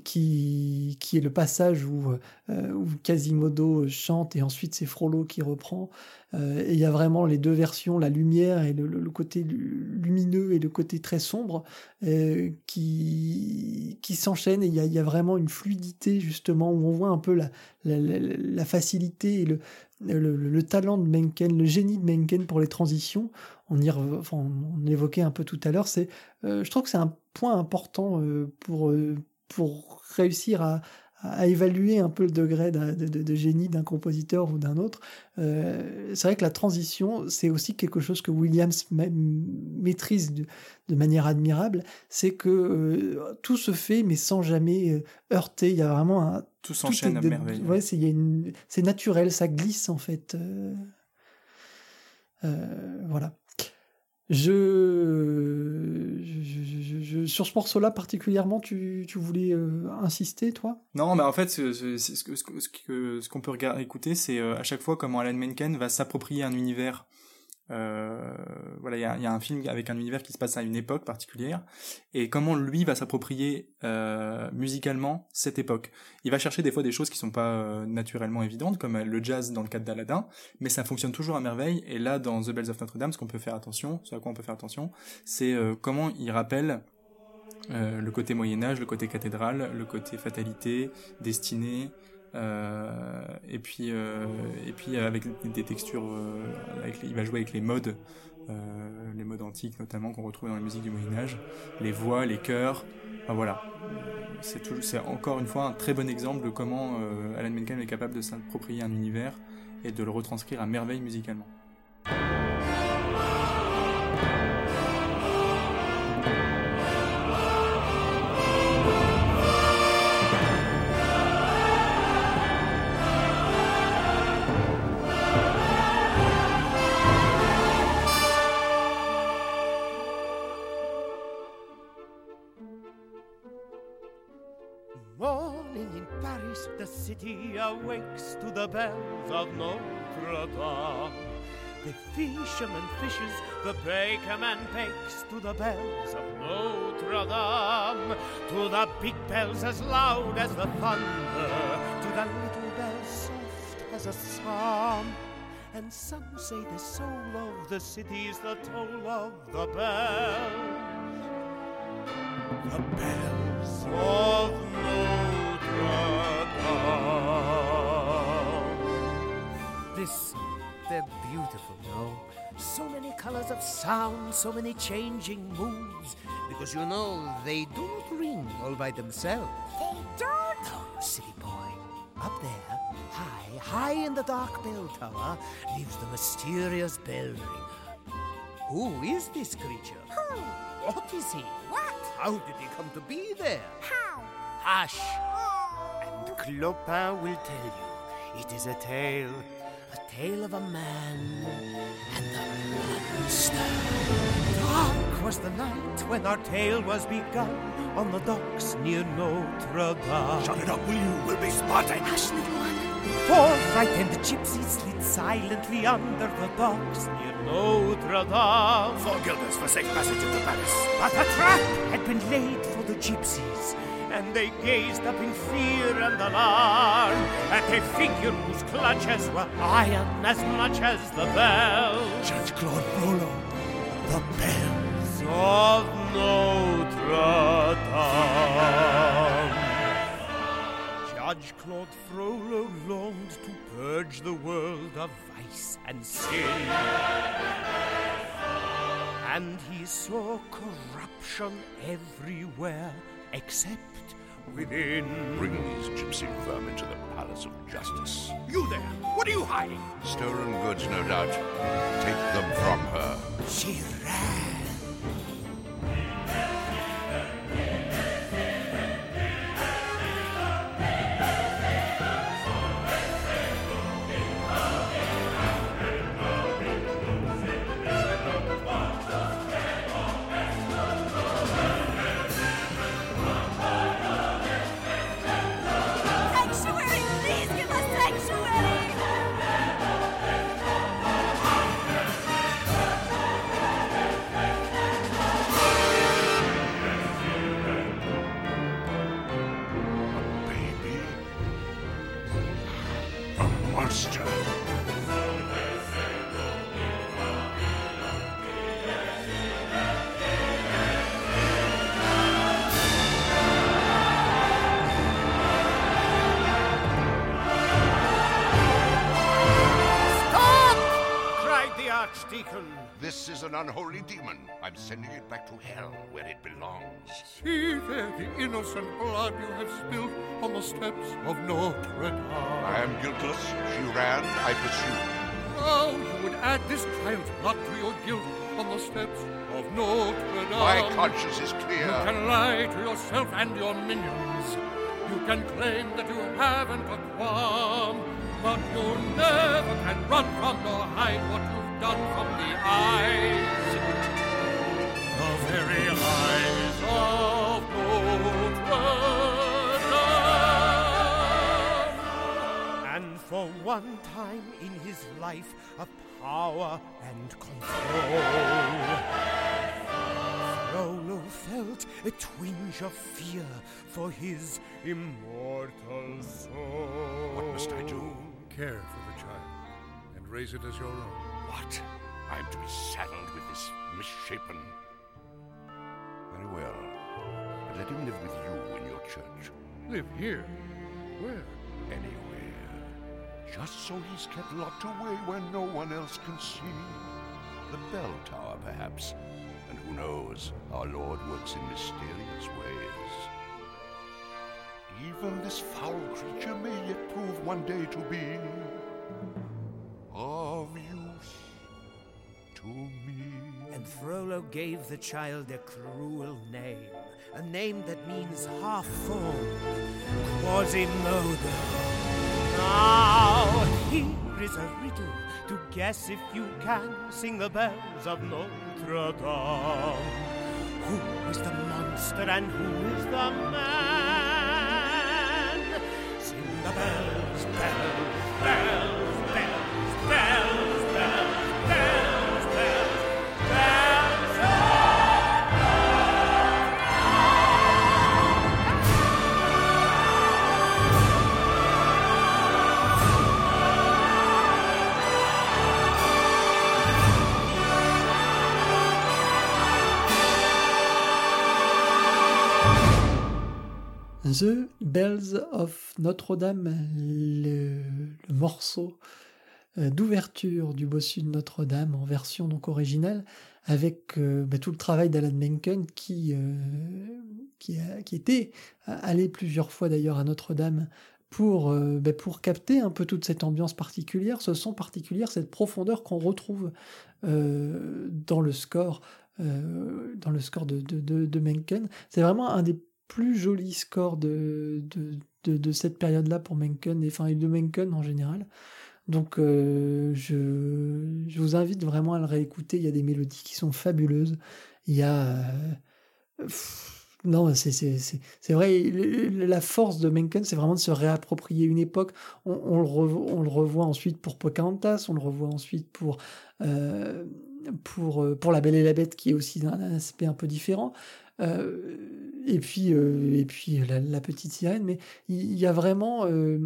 qui, qui est le passage où, euh, où Quasimodo chante et ensuite c'est Frollo qui reprend. Euh, et il y a vraiment les deux versions, la lumière et le, le- le côté lu- lumineux et le côté très sombre euh, qui, qui s'enchaînent. Et il y, a, il y a vraiment une fluidité justement où on voit un peu la, la, la- la facilité et le, le, le- le talent de Mencken, le génie de Mencken pour les transitions. On, y on évoquait un peu tout à l'heure. C'est, euh, je trouve que c'est un point important euh, pour, euh, pour réussir à, à évaluer un peu le degré de, de- de génie d'un compositeur ou d'un autre. Euh, c'est vrai que la transition, c'est aussi quelque chose que Williams ma- maîtrise de, de manière admirable. C'est que euh, tout se fait, mais sans jamais euh, heurter. Il y a vraiment un, Tout s'enchaîne à merveille. ouais, c'est une- naturel, ça glisse en fait. euh, voilà. Je, je- je- sur ce morceau-là particulièrement, tu, tu voulais euh, insister, toi? Non, mais en fait, ce, ce, ce, ce qu'on peut écouter, c'est euh, à chaque fois comment Alan Menken va s'approprier un univers. Euh, voilà, il y a, y a un film avec un univers qui se passe à une époque particulière, et comment lui va s'approprier euh, musicalement cette époque. Il va chercher des fois des choses qui sont pas euh, naturellement évidentes, comme le jazz dans le cadre d'Aladin, mais ça fonctionne toujours à merveille. Et là, dans The Bells of Notre Dame, ce qu'on peut faire attention, ce à quoi on peut faire attention, c'est comment il rappelle euh, le côté Moyen Âge, le côté cathédrale, le côté fatalité, destinée, et puis euh, puis avec des textures, euh, il va jouer avec les modes, euh, les modes antiques notamment qu'on retrouve dans la musique du Moyen Âge, les voix, les chœurs, enfin, voilà. C'est encore une fois un très bon exemple de comment euh, Alan Menken est capable de s'approprier un univers et de le retranscrire à merveille musicalement. Awakes to the bells of Notre Dame. The fisherman fishes, the bakerman bakes to the bells of Notre Dame. To the big bells as loud as the thunder, to the little bells soft as a psalm. And some say the soul of the city is the toll of the bells the bells of Notre Dame. Listen, they're beautiful, no? So many colors of sound, so many changing moods. Because you know, they do not ring all by themselves. They don't. No, silly boy. Up there, high, high in the dark bell tower, lives the mysterious bell ringer. Who is this creature? Who? What is he? What? How did he come to be there? How? Hush! Oh. And Clopin will tell you. It is a tale, a tale of a man and a monster. Dark was the night when our tale was begun on the docks near Notre Dame. Shut it up, will you? We'll be spotted. Hush, little one. Four frightened gypsies slid silently under the docks near Notre Dame. Four guilders for safe passage into Paris. But a trap had been laid for the gypsies, and they gazed up in fear and alarm at a figure whose clutches were iron as much as the bell. Judge Claude Frollo. The bells. of Notre Dame. Judge Claude Frollo longed to purge the world of vice and sin. And he saw corruption everywhere except within. Bring these gypsy vermin to the Palace of Justice. You there! What are you hiding? Stolen goods, no doubt. Take them from her. She ran. Sending it back to hell where it belongs. See there the innocent blood you have spilled on the steps of Notre Dame. I am guiltless. She ran. I pursued. Now you would add this child's blood to your guilt on the steps of Notre Dame. My conscience is clear. You can lie to yourself and your minions. You can claim that you haven't a qualm, but you never can run from nor hide what you've done from the eyes. For one time in his life of power and control, Frollo felt a twinge of fear for his immortal soul. What must I do? Care for the child and raise it as your own. What? I'm to be saddled with this misshapen. Well. But let him live with you in your church. Live here. Where? Anywhere. Just so he's kept locked away where no one else can see. The bell tower, perhaps. And who knows, our Lord works in mysterious ways. Even this foul creature may yet prove one day to be Frollo gave the child a cruel name, a name that means half formed, Quasimodo. Now, here is a riddle to guess if you can sing the bells of Notre Dame. Who is the monster and who is the man? Notre-Dame, le, morceau euh, d'ouverture du bossu de Notre-Dame en version donc originale, avec euh, bah, tout le travail d'Alan Menken qui, euh, qui, a- qui était allé plusieurs fois d'ailleurs à Notre-Dame pour, bah, pour capter un peu toute cette ambiance particulière, ce son particulier, cette profondeur qu'on retrouve dans le score, dans le score de, de, Menken. C'est vraiment un des plus jolis scores de, de, cette période-là pour Menken, et, enfin, de Menken en général. Donc euh, je, je vous invite vraiment à le réécouter, il y a des mélodies qui sont fabuleuses. Il y a... euh, pff, non, c'est vrai, la force de Menken, c'est vraiment de se réapproprier une époque. On, le revo- on le revoit ensuite pour Pocahontas, on le revoit ensuite pour, euh, pour, euh, pour La Belle et la Bête, qui est aussi un aspect un peu différent. Euh, et puis, euh, et puis la, la petite sirène, mais il y, a vraiment euh,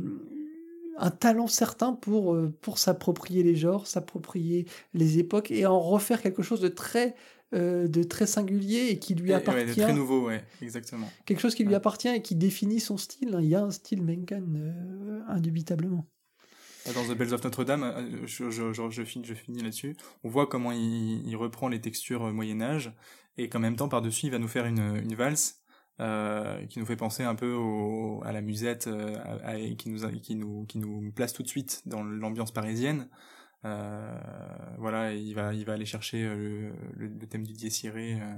un talent certain pour, euh, pour s'approprier les genres, s'approprier les époques et en refaire quelque chose de très, euh, de très singulier et qui lui Et- appartient. ouais, de très nouveau, ouais, exactement. quelque chose qui lui Ouais. appartient et qui définit son style. hein. Il y a un style Menken, euh, indubitablement. Dans The Bells of Notre-Dame, euh, je, je, je, je finis, là-dessus. On voit comment il, il reprend les textures euh, Moyen Âge et qu'en même temps par-dessus il va nous faire une, valse euh, qui nous fait penser un peu à la musette, euh, qui nous place tout de suite dans l'ambiance parisienne. Euh, voilà, il va aller chercher le, thème du euh,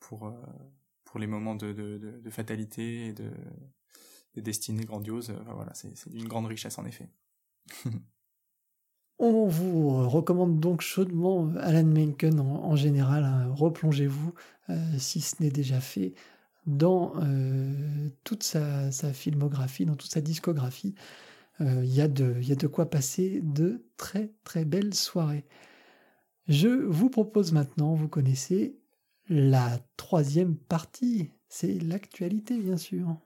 pour pour les moments de, de, de, de fatalité et de des destinées grandioses. Enfin, voilà, c'est d'une grande richesse en effet. On vous recommande donc chaudement Alan Menken en, général. hein. Replongez-vous, euh, si ce n'est déjà fait, dans euh, toute sa, filmographie, dans toute sa discographie. Euh, il y a de quoi passer de très très belles soirées. Je vous propose maintenant, vous connaissez la troisième partie. C'est l'actualité, bien sûr.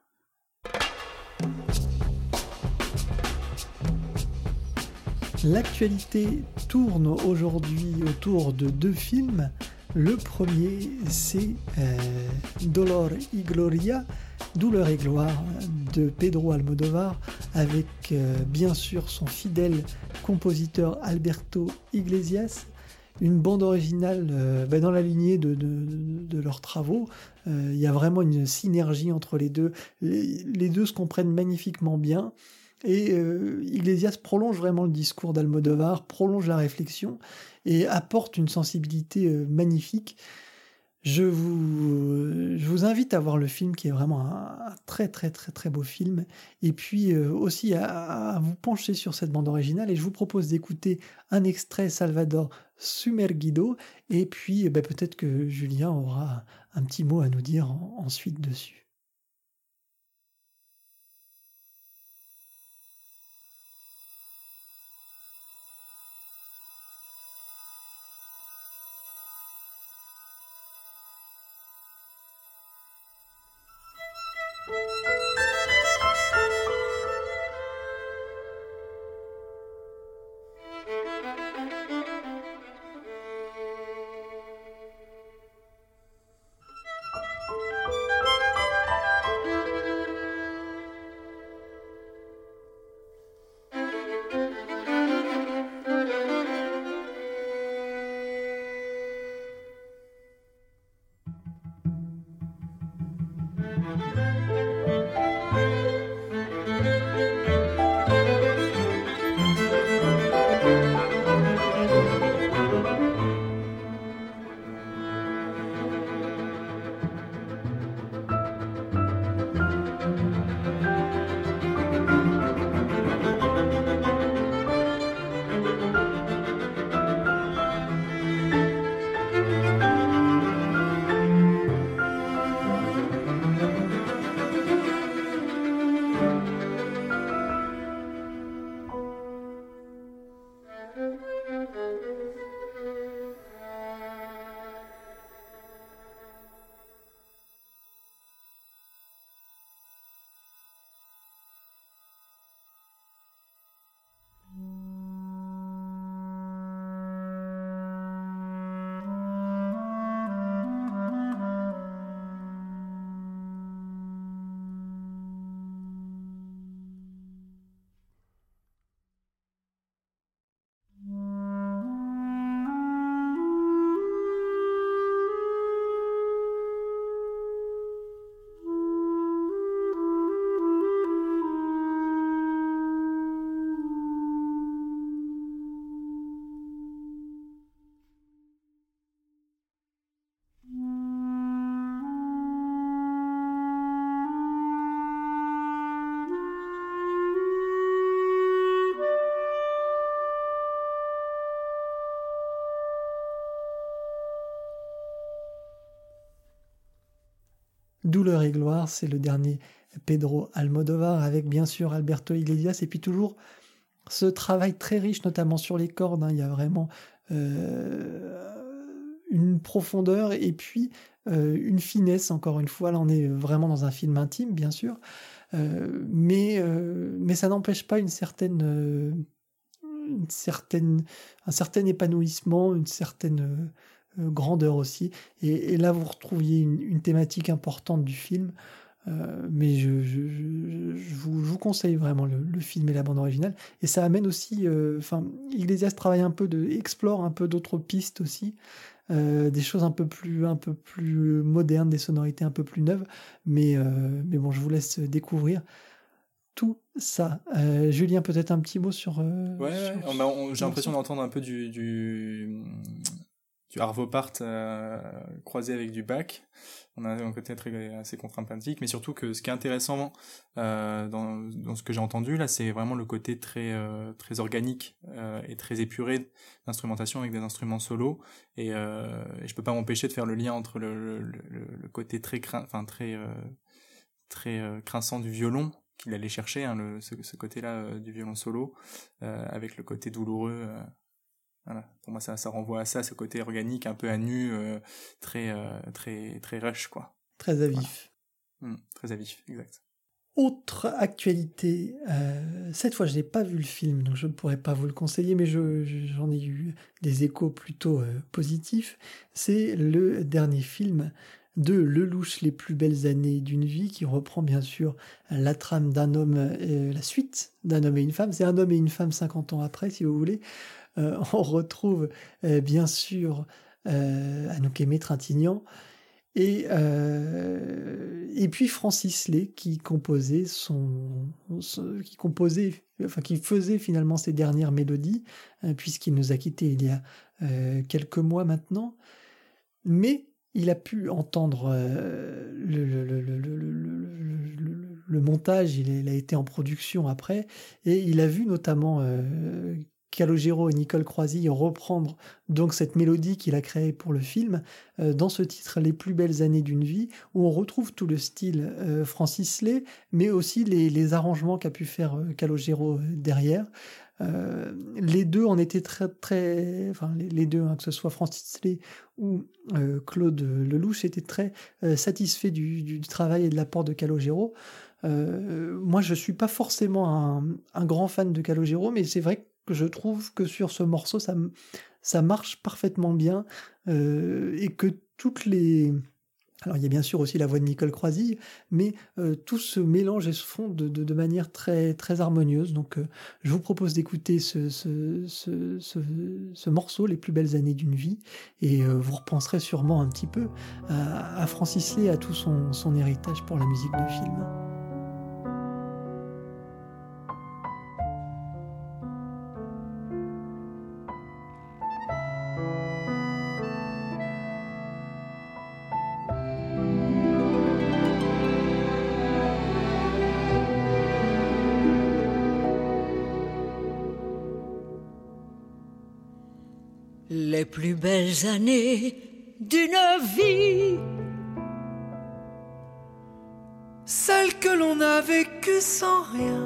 L'actualité tourne aujourd'hui autour de deux films. Le premier, c'est euh, Dolor y Gloria, Douleur et gloire de Pedro Almodovar, avec euh, bien sûr son fidèle compositeur Alberto Iglesias, une bande originale euh, bah, dans la lignée de, leurs travaux. Il y a vraiment une synergie entre les deux. Les, les deux se comprennent magnifiquement bien. Et euh, Iglesias prolonge vraiment le discours d'Almodovar, prolonge la réflexion et apporte une sensibilité euh, magnifique. Je vous, invite à voir le film qui est vraiment un, très très très très beau film et puis euh, aussi à, vous pencher sur cette bande originale et je vous propose d'écouter un extrait Salvador Sumerguido et puis ben, peut-être que Julien aura un petit mot à nous dire en- ensuite dessus. Gloire, c'est le dernier Pedro Almodovar avec bien sûr Alberto Iglesias et puis toujours ce travail très riche, notamment sur les cordes. hein. il y a vraiment euh, une profondeur et puis euh, une finesse. Encore une fois, là, on est vraiment dans un film intime, bien sûr, Euh, mais mais ça n'empêche pas une certaine une certaine un certain épanouissement, une certaine grandeur aussi. Et, et là, vous retrouviez une, une thématique importante du film. Euh, mais je, je, je, je vous, je vous conseille vraiment le, le film et la bande originale. Et ça amène aussi, euh, enfin, Iglesias travaille un peu de, explore un peu d'autres pistes aussi, euh, des choses un peu plus, un peu plus modernes, des sonorités un peu plus neuves. Mais, euh, mais bon, je vous laisse découvrir tout ça. Euh, Julien, peut-être un petit mot sur. euh, Ouais, sur- j'ai l'impression d'entendre un peu du, du, du Arvo Part euh, croisé avec du Bach. On a un côté très, assez contre-sympathique, mais surtout que ce qui est intéressant euh, dans, dans ce que j'ai entendu là, c'est vraiment le côté très, euh, très organique euh, et très épuré d'instrumentation avec des instruments solos. Et, et je peux pas m'empêcher de faire le lien entre le, le, côté très, crin- enfin très, très grinçant du violon qu'il allait chercher, hein, ce, ce côté-là du violon solo, avec le côté douloureux. Voilà. Pour moi, ça, ça renvoie à ça, ce côté organique, un peu à nu, euh, très, euh, très, très rush, quoi. Très à vif. Hmm, très à vif, exact. Autre actualité, euh, cette fois je n'ai pas vu le film, donc je ne pourrais pas vous le conseiller, mais je- je- j'en ai eu des échos plutôt positifs. C'est le dernier film de Lelouch, Les plus belles années d'une vie, qui reprend bien sûr la trame d'un homme, la suite d'un homme et une femme. C'est un homme et une femme 50 ans après, si vous voulez. Euh, on retrouve euh, bien sûr euh, Anouk Aimé Trintignant et, euh, et puis Francis Lay qui composait son, qui composait enfin qui faisait finalement ses dernières mélodies puisqu'il nous a quittés il y a quelques mois maintenant. Mais il a pu entendre le, montage, il, a été en production après, et il a vu notamment Calogero et Nicole Croisille reprendre donc cette mélodie qu'il a créée pour le film euh, dans ce titre Les plus belles années d'une vie, où on retrouve tout le style euh, Francis Lay, mais aussi les, arrangements qu'a pu faire euh, Calogero derrière. Les deux en étaient très très, enfin les, deux, hein, que ce soit Francis Lay ou Claude Lelouch était très euh, satisfait du, travail et de l'apport de Calogero. Moi, je suis pas forcément un, un grand fan de Calogero, mais c'est vrai que je trouve que sur ce morceau, ça, marche parfaitement bien euh, et que toutes les alors il y a bien sûr aussi la voix de Nicole Croisille, mais euh, tout se mélange et se fond de, manière très, très harmonieuse. Donc euh, je vous propose d'écouter ce, ce, ce, ce- ce morceau, Les plus belles années d'une vie, et vous repenserez sûrement un petit peu à, Francis Lay, à tout son, son héritage pour la musique de film. Plus belles années d'une vie, Celles que l'on a vécues sans rien.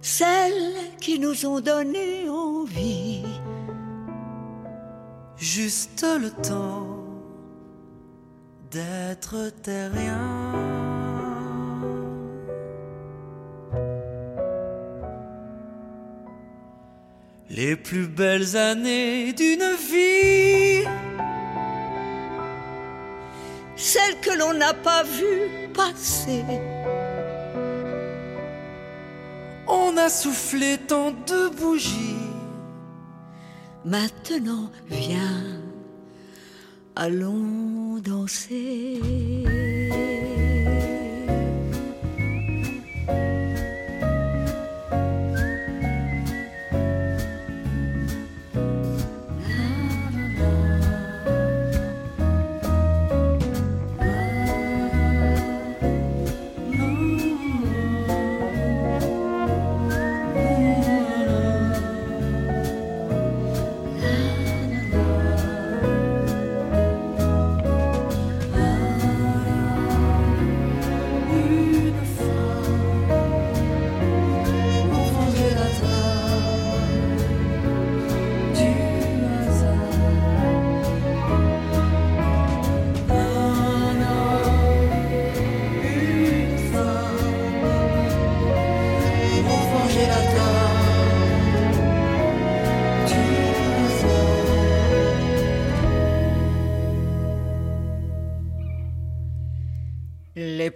celles qui nous ont donné envie, Juste le temps d'être terrien. Les plus belles années d'une vie. celles que l'on n'a pas vues passer, On a soufflé tant de bougies. maintenant viens, allons danser.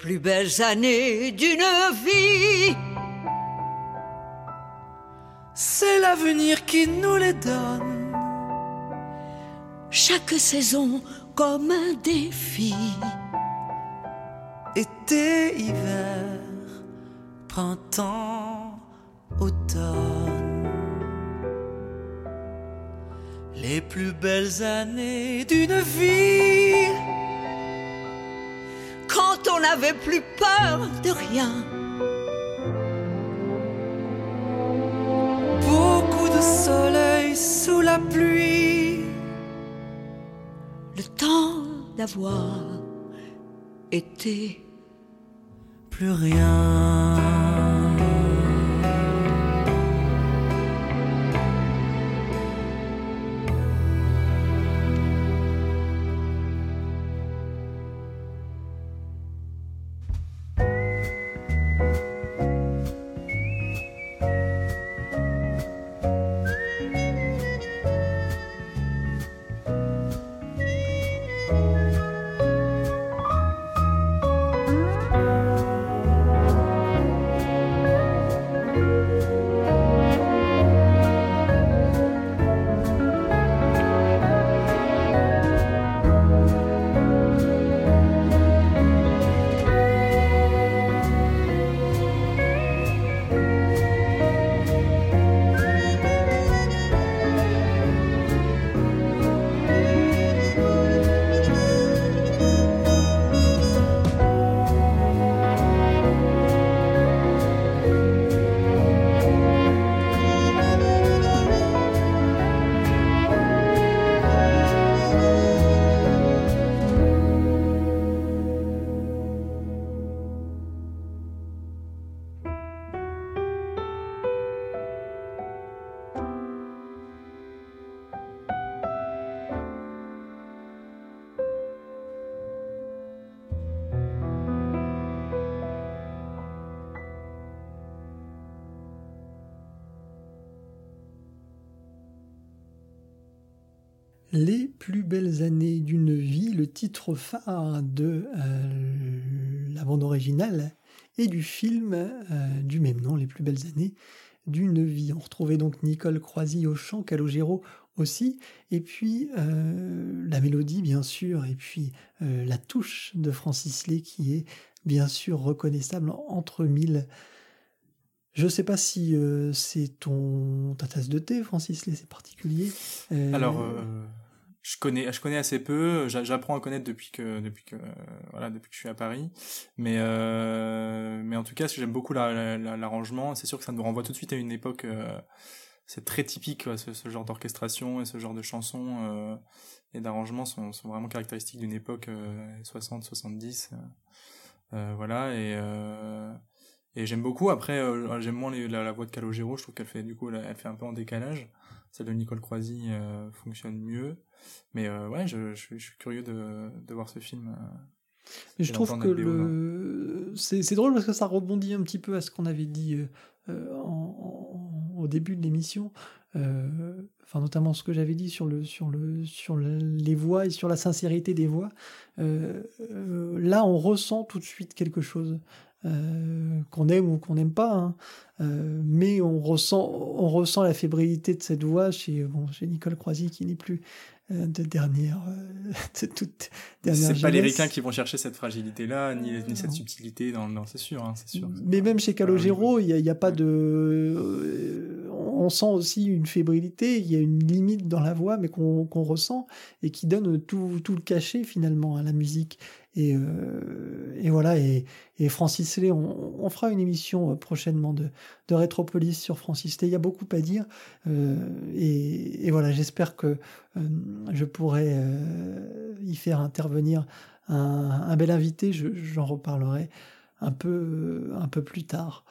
Plus belles années d'une vie, C'est l'avenir qui nous les donne. chaque saison comme un défi. Été, hiver, printemps, automne. Les plus belles années d'une vie. On n'avait plus peur de rien, Beaucoup de soleil sous la pluie. le temps d'avoir été Plus rien. Titre phare de euh, la bande originale et du film euh, du même nom, Les plus belles années d'une vie. On retrouvait donc Nicole Croisy au chant, Calogero aussi, et puis euh, la mélodie bien sûr, et puis la touche de Francis Lay qui est bien sûr reconnaissable entre mille. Je sais pas si c'est ton ta tasse de thé, Francis Lay, c'est particulier. Alors, je connais, je connais assez peu. j'a- J'apprends à connaître depuis que, depuis que, voilà, depuis que je suis à Paris. Mais, euh, mais en tout cas, j'aime beaucoup la- la- la- l'arrangement. C'est sûr que ça nous renvoie tout de suite à une époque. euh, c'est très typique, ce, genre d'orchestration et ce genre de chansons euh, et d'arrangements sont, sont vraiment caractéristiques d'une époque 60-70. voilà, et, et j'aime beaucoup. Après, j'aime moins la, voix de Calogero. Je trouve qu'elle fait, du coup, elle, fait un peu en décalage. Celle de Nicole Croisy euh, fonctionne mieux. Mais euh, ouais, je, je, suis- je suis curieux de, de voir ce film. euh. Mais je trouve que le... c'est c'est drôle parce que ça rebondit un petit peu à ce qu'on avait dit euh, en- en- au début de l'émission. Euh, enfin, notamment ce que j'avais dit sur, le, sur, le, sur le- les voix et sur la sincérité des voix. Euh, là, on ressent tout de suite quelque chose. qu'on aime ou qu'on n'aime pas, hein. Mais on ressent, on ressent la fébrilité de cette voix chez, bon, chez Nicole Croisy qui n'est plus de dernière, euh, de toute dernière C'est pas les ricains qui vont chercher cette fragilité-là, ni, ni cette subtilité dans, dans c'est sûr, hein, c'est sûr. Mais même chez Calogero, il n'y a, il y a pas de. On sent aussi une fébrilité, il y a une limite dans la voix, mais qu'on ressent et qui donne tout, le cachet finalement à la musique. Et, euh, voilà, et, Francis Lay, on, fera une émission euh, prochainement de, Rétropolis sur Francis Lay. Il y a beaucoup à dire. euh, et, voilà, j'espère que je pourrai y faire intervenir un, bel invité. Je- J'en reparlerai un peu plus tard.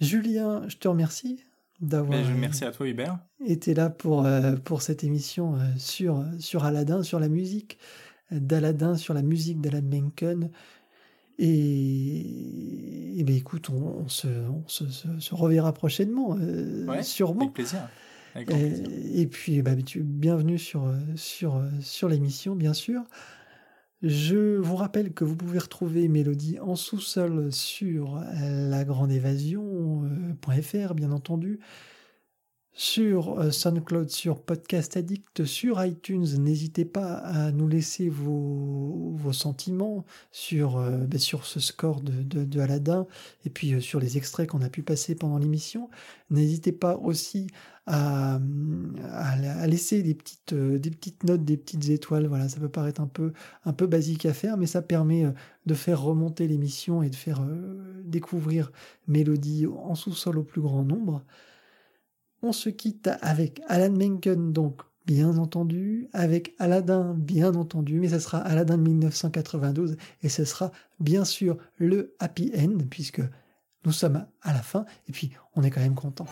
Julien, je te remercie d'avoir je, merci à toi Hubert. été là pour, euh, pour cette émission euh, sur, sur Aladdin, sur la musique d'Aladdin, sur la musique d'Alan Menken. Et, et ben écoute, on, on se, on se, se- se reverra prochainement, euh, Ouais, sûrement. Avec plaisir. Avec Et, puis, bah, tu bienvenue sur, euh, sur, euh, sur l'émission, bien sûr. Je vous rappelle que vous pouvez retrouver Mélodie en sous-sol sur lagrandeévasion.fr, bien entendu, sur euh, SoundCloud, sur Podcast Addict, sur iTunes. N'hésitez pas à nous laisser vos, vos sentiments sur, euh, ben, sur ce score de, de, Aladdin et puis euh, sur les extraits qu'on a pu passer pendant l'émission. N'hésitez pas aussi à, à, laisser des petites, des petites notes, des petites étoiles. Voilà, ça peut paraître un peu, un peu basique à faire, mais ça permet de faire remonter l'émission et de faire découvrir Mélodie en sous-sol au plus grand nombre. On se quitte avec Alan Menken, donc bien entendu, avec Aladdin, bien entendu, mais ce sera Aladdin de 1992 et ce sera bien sûr le happy end puisque nous sommes à la fin et puis on est quand même content.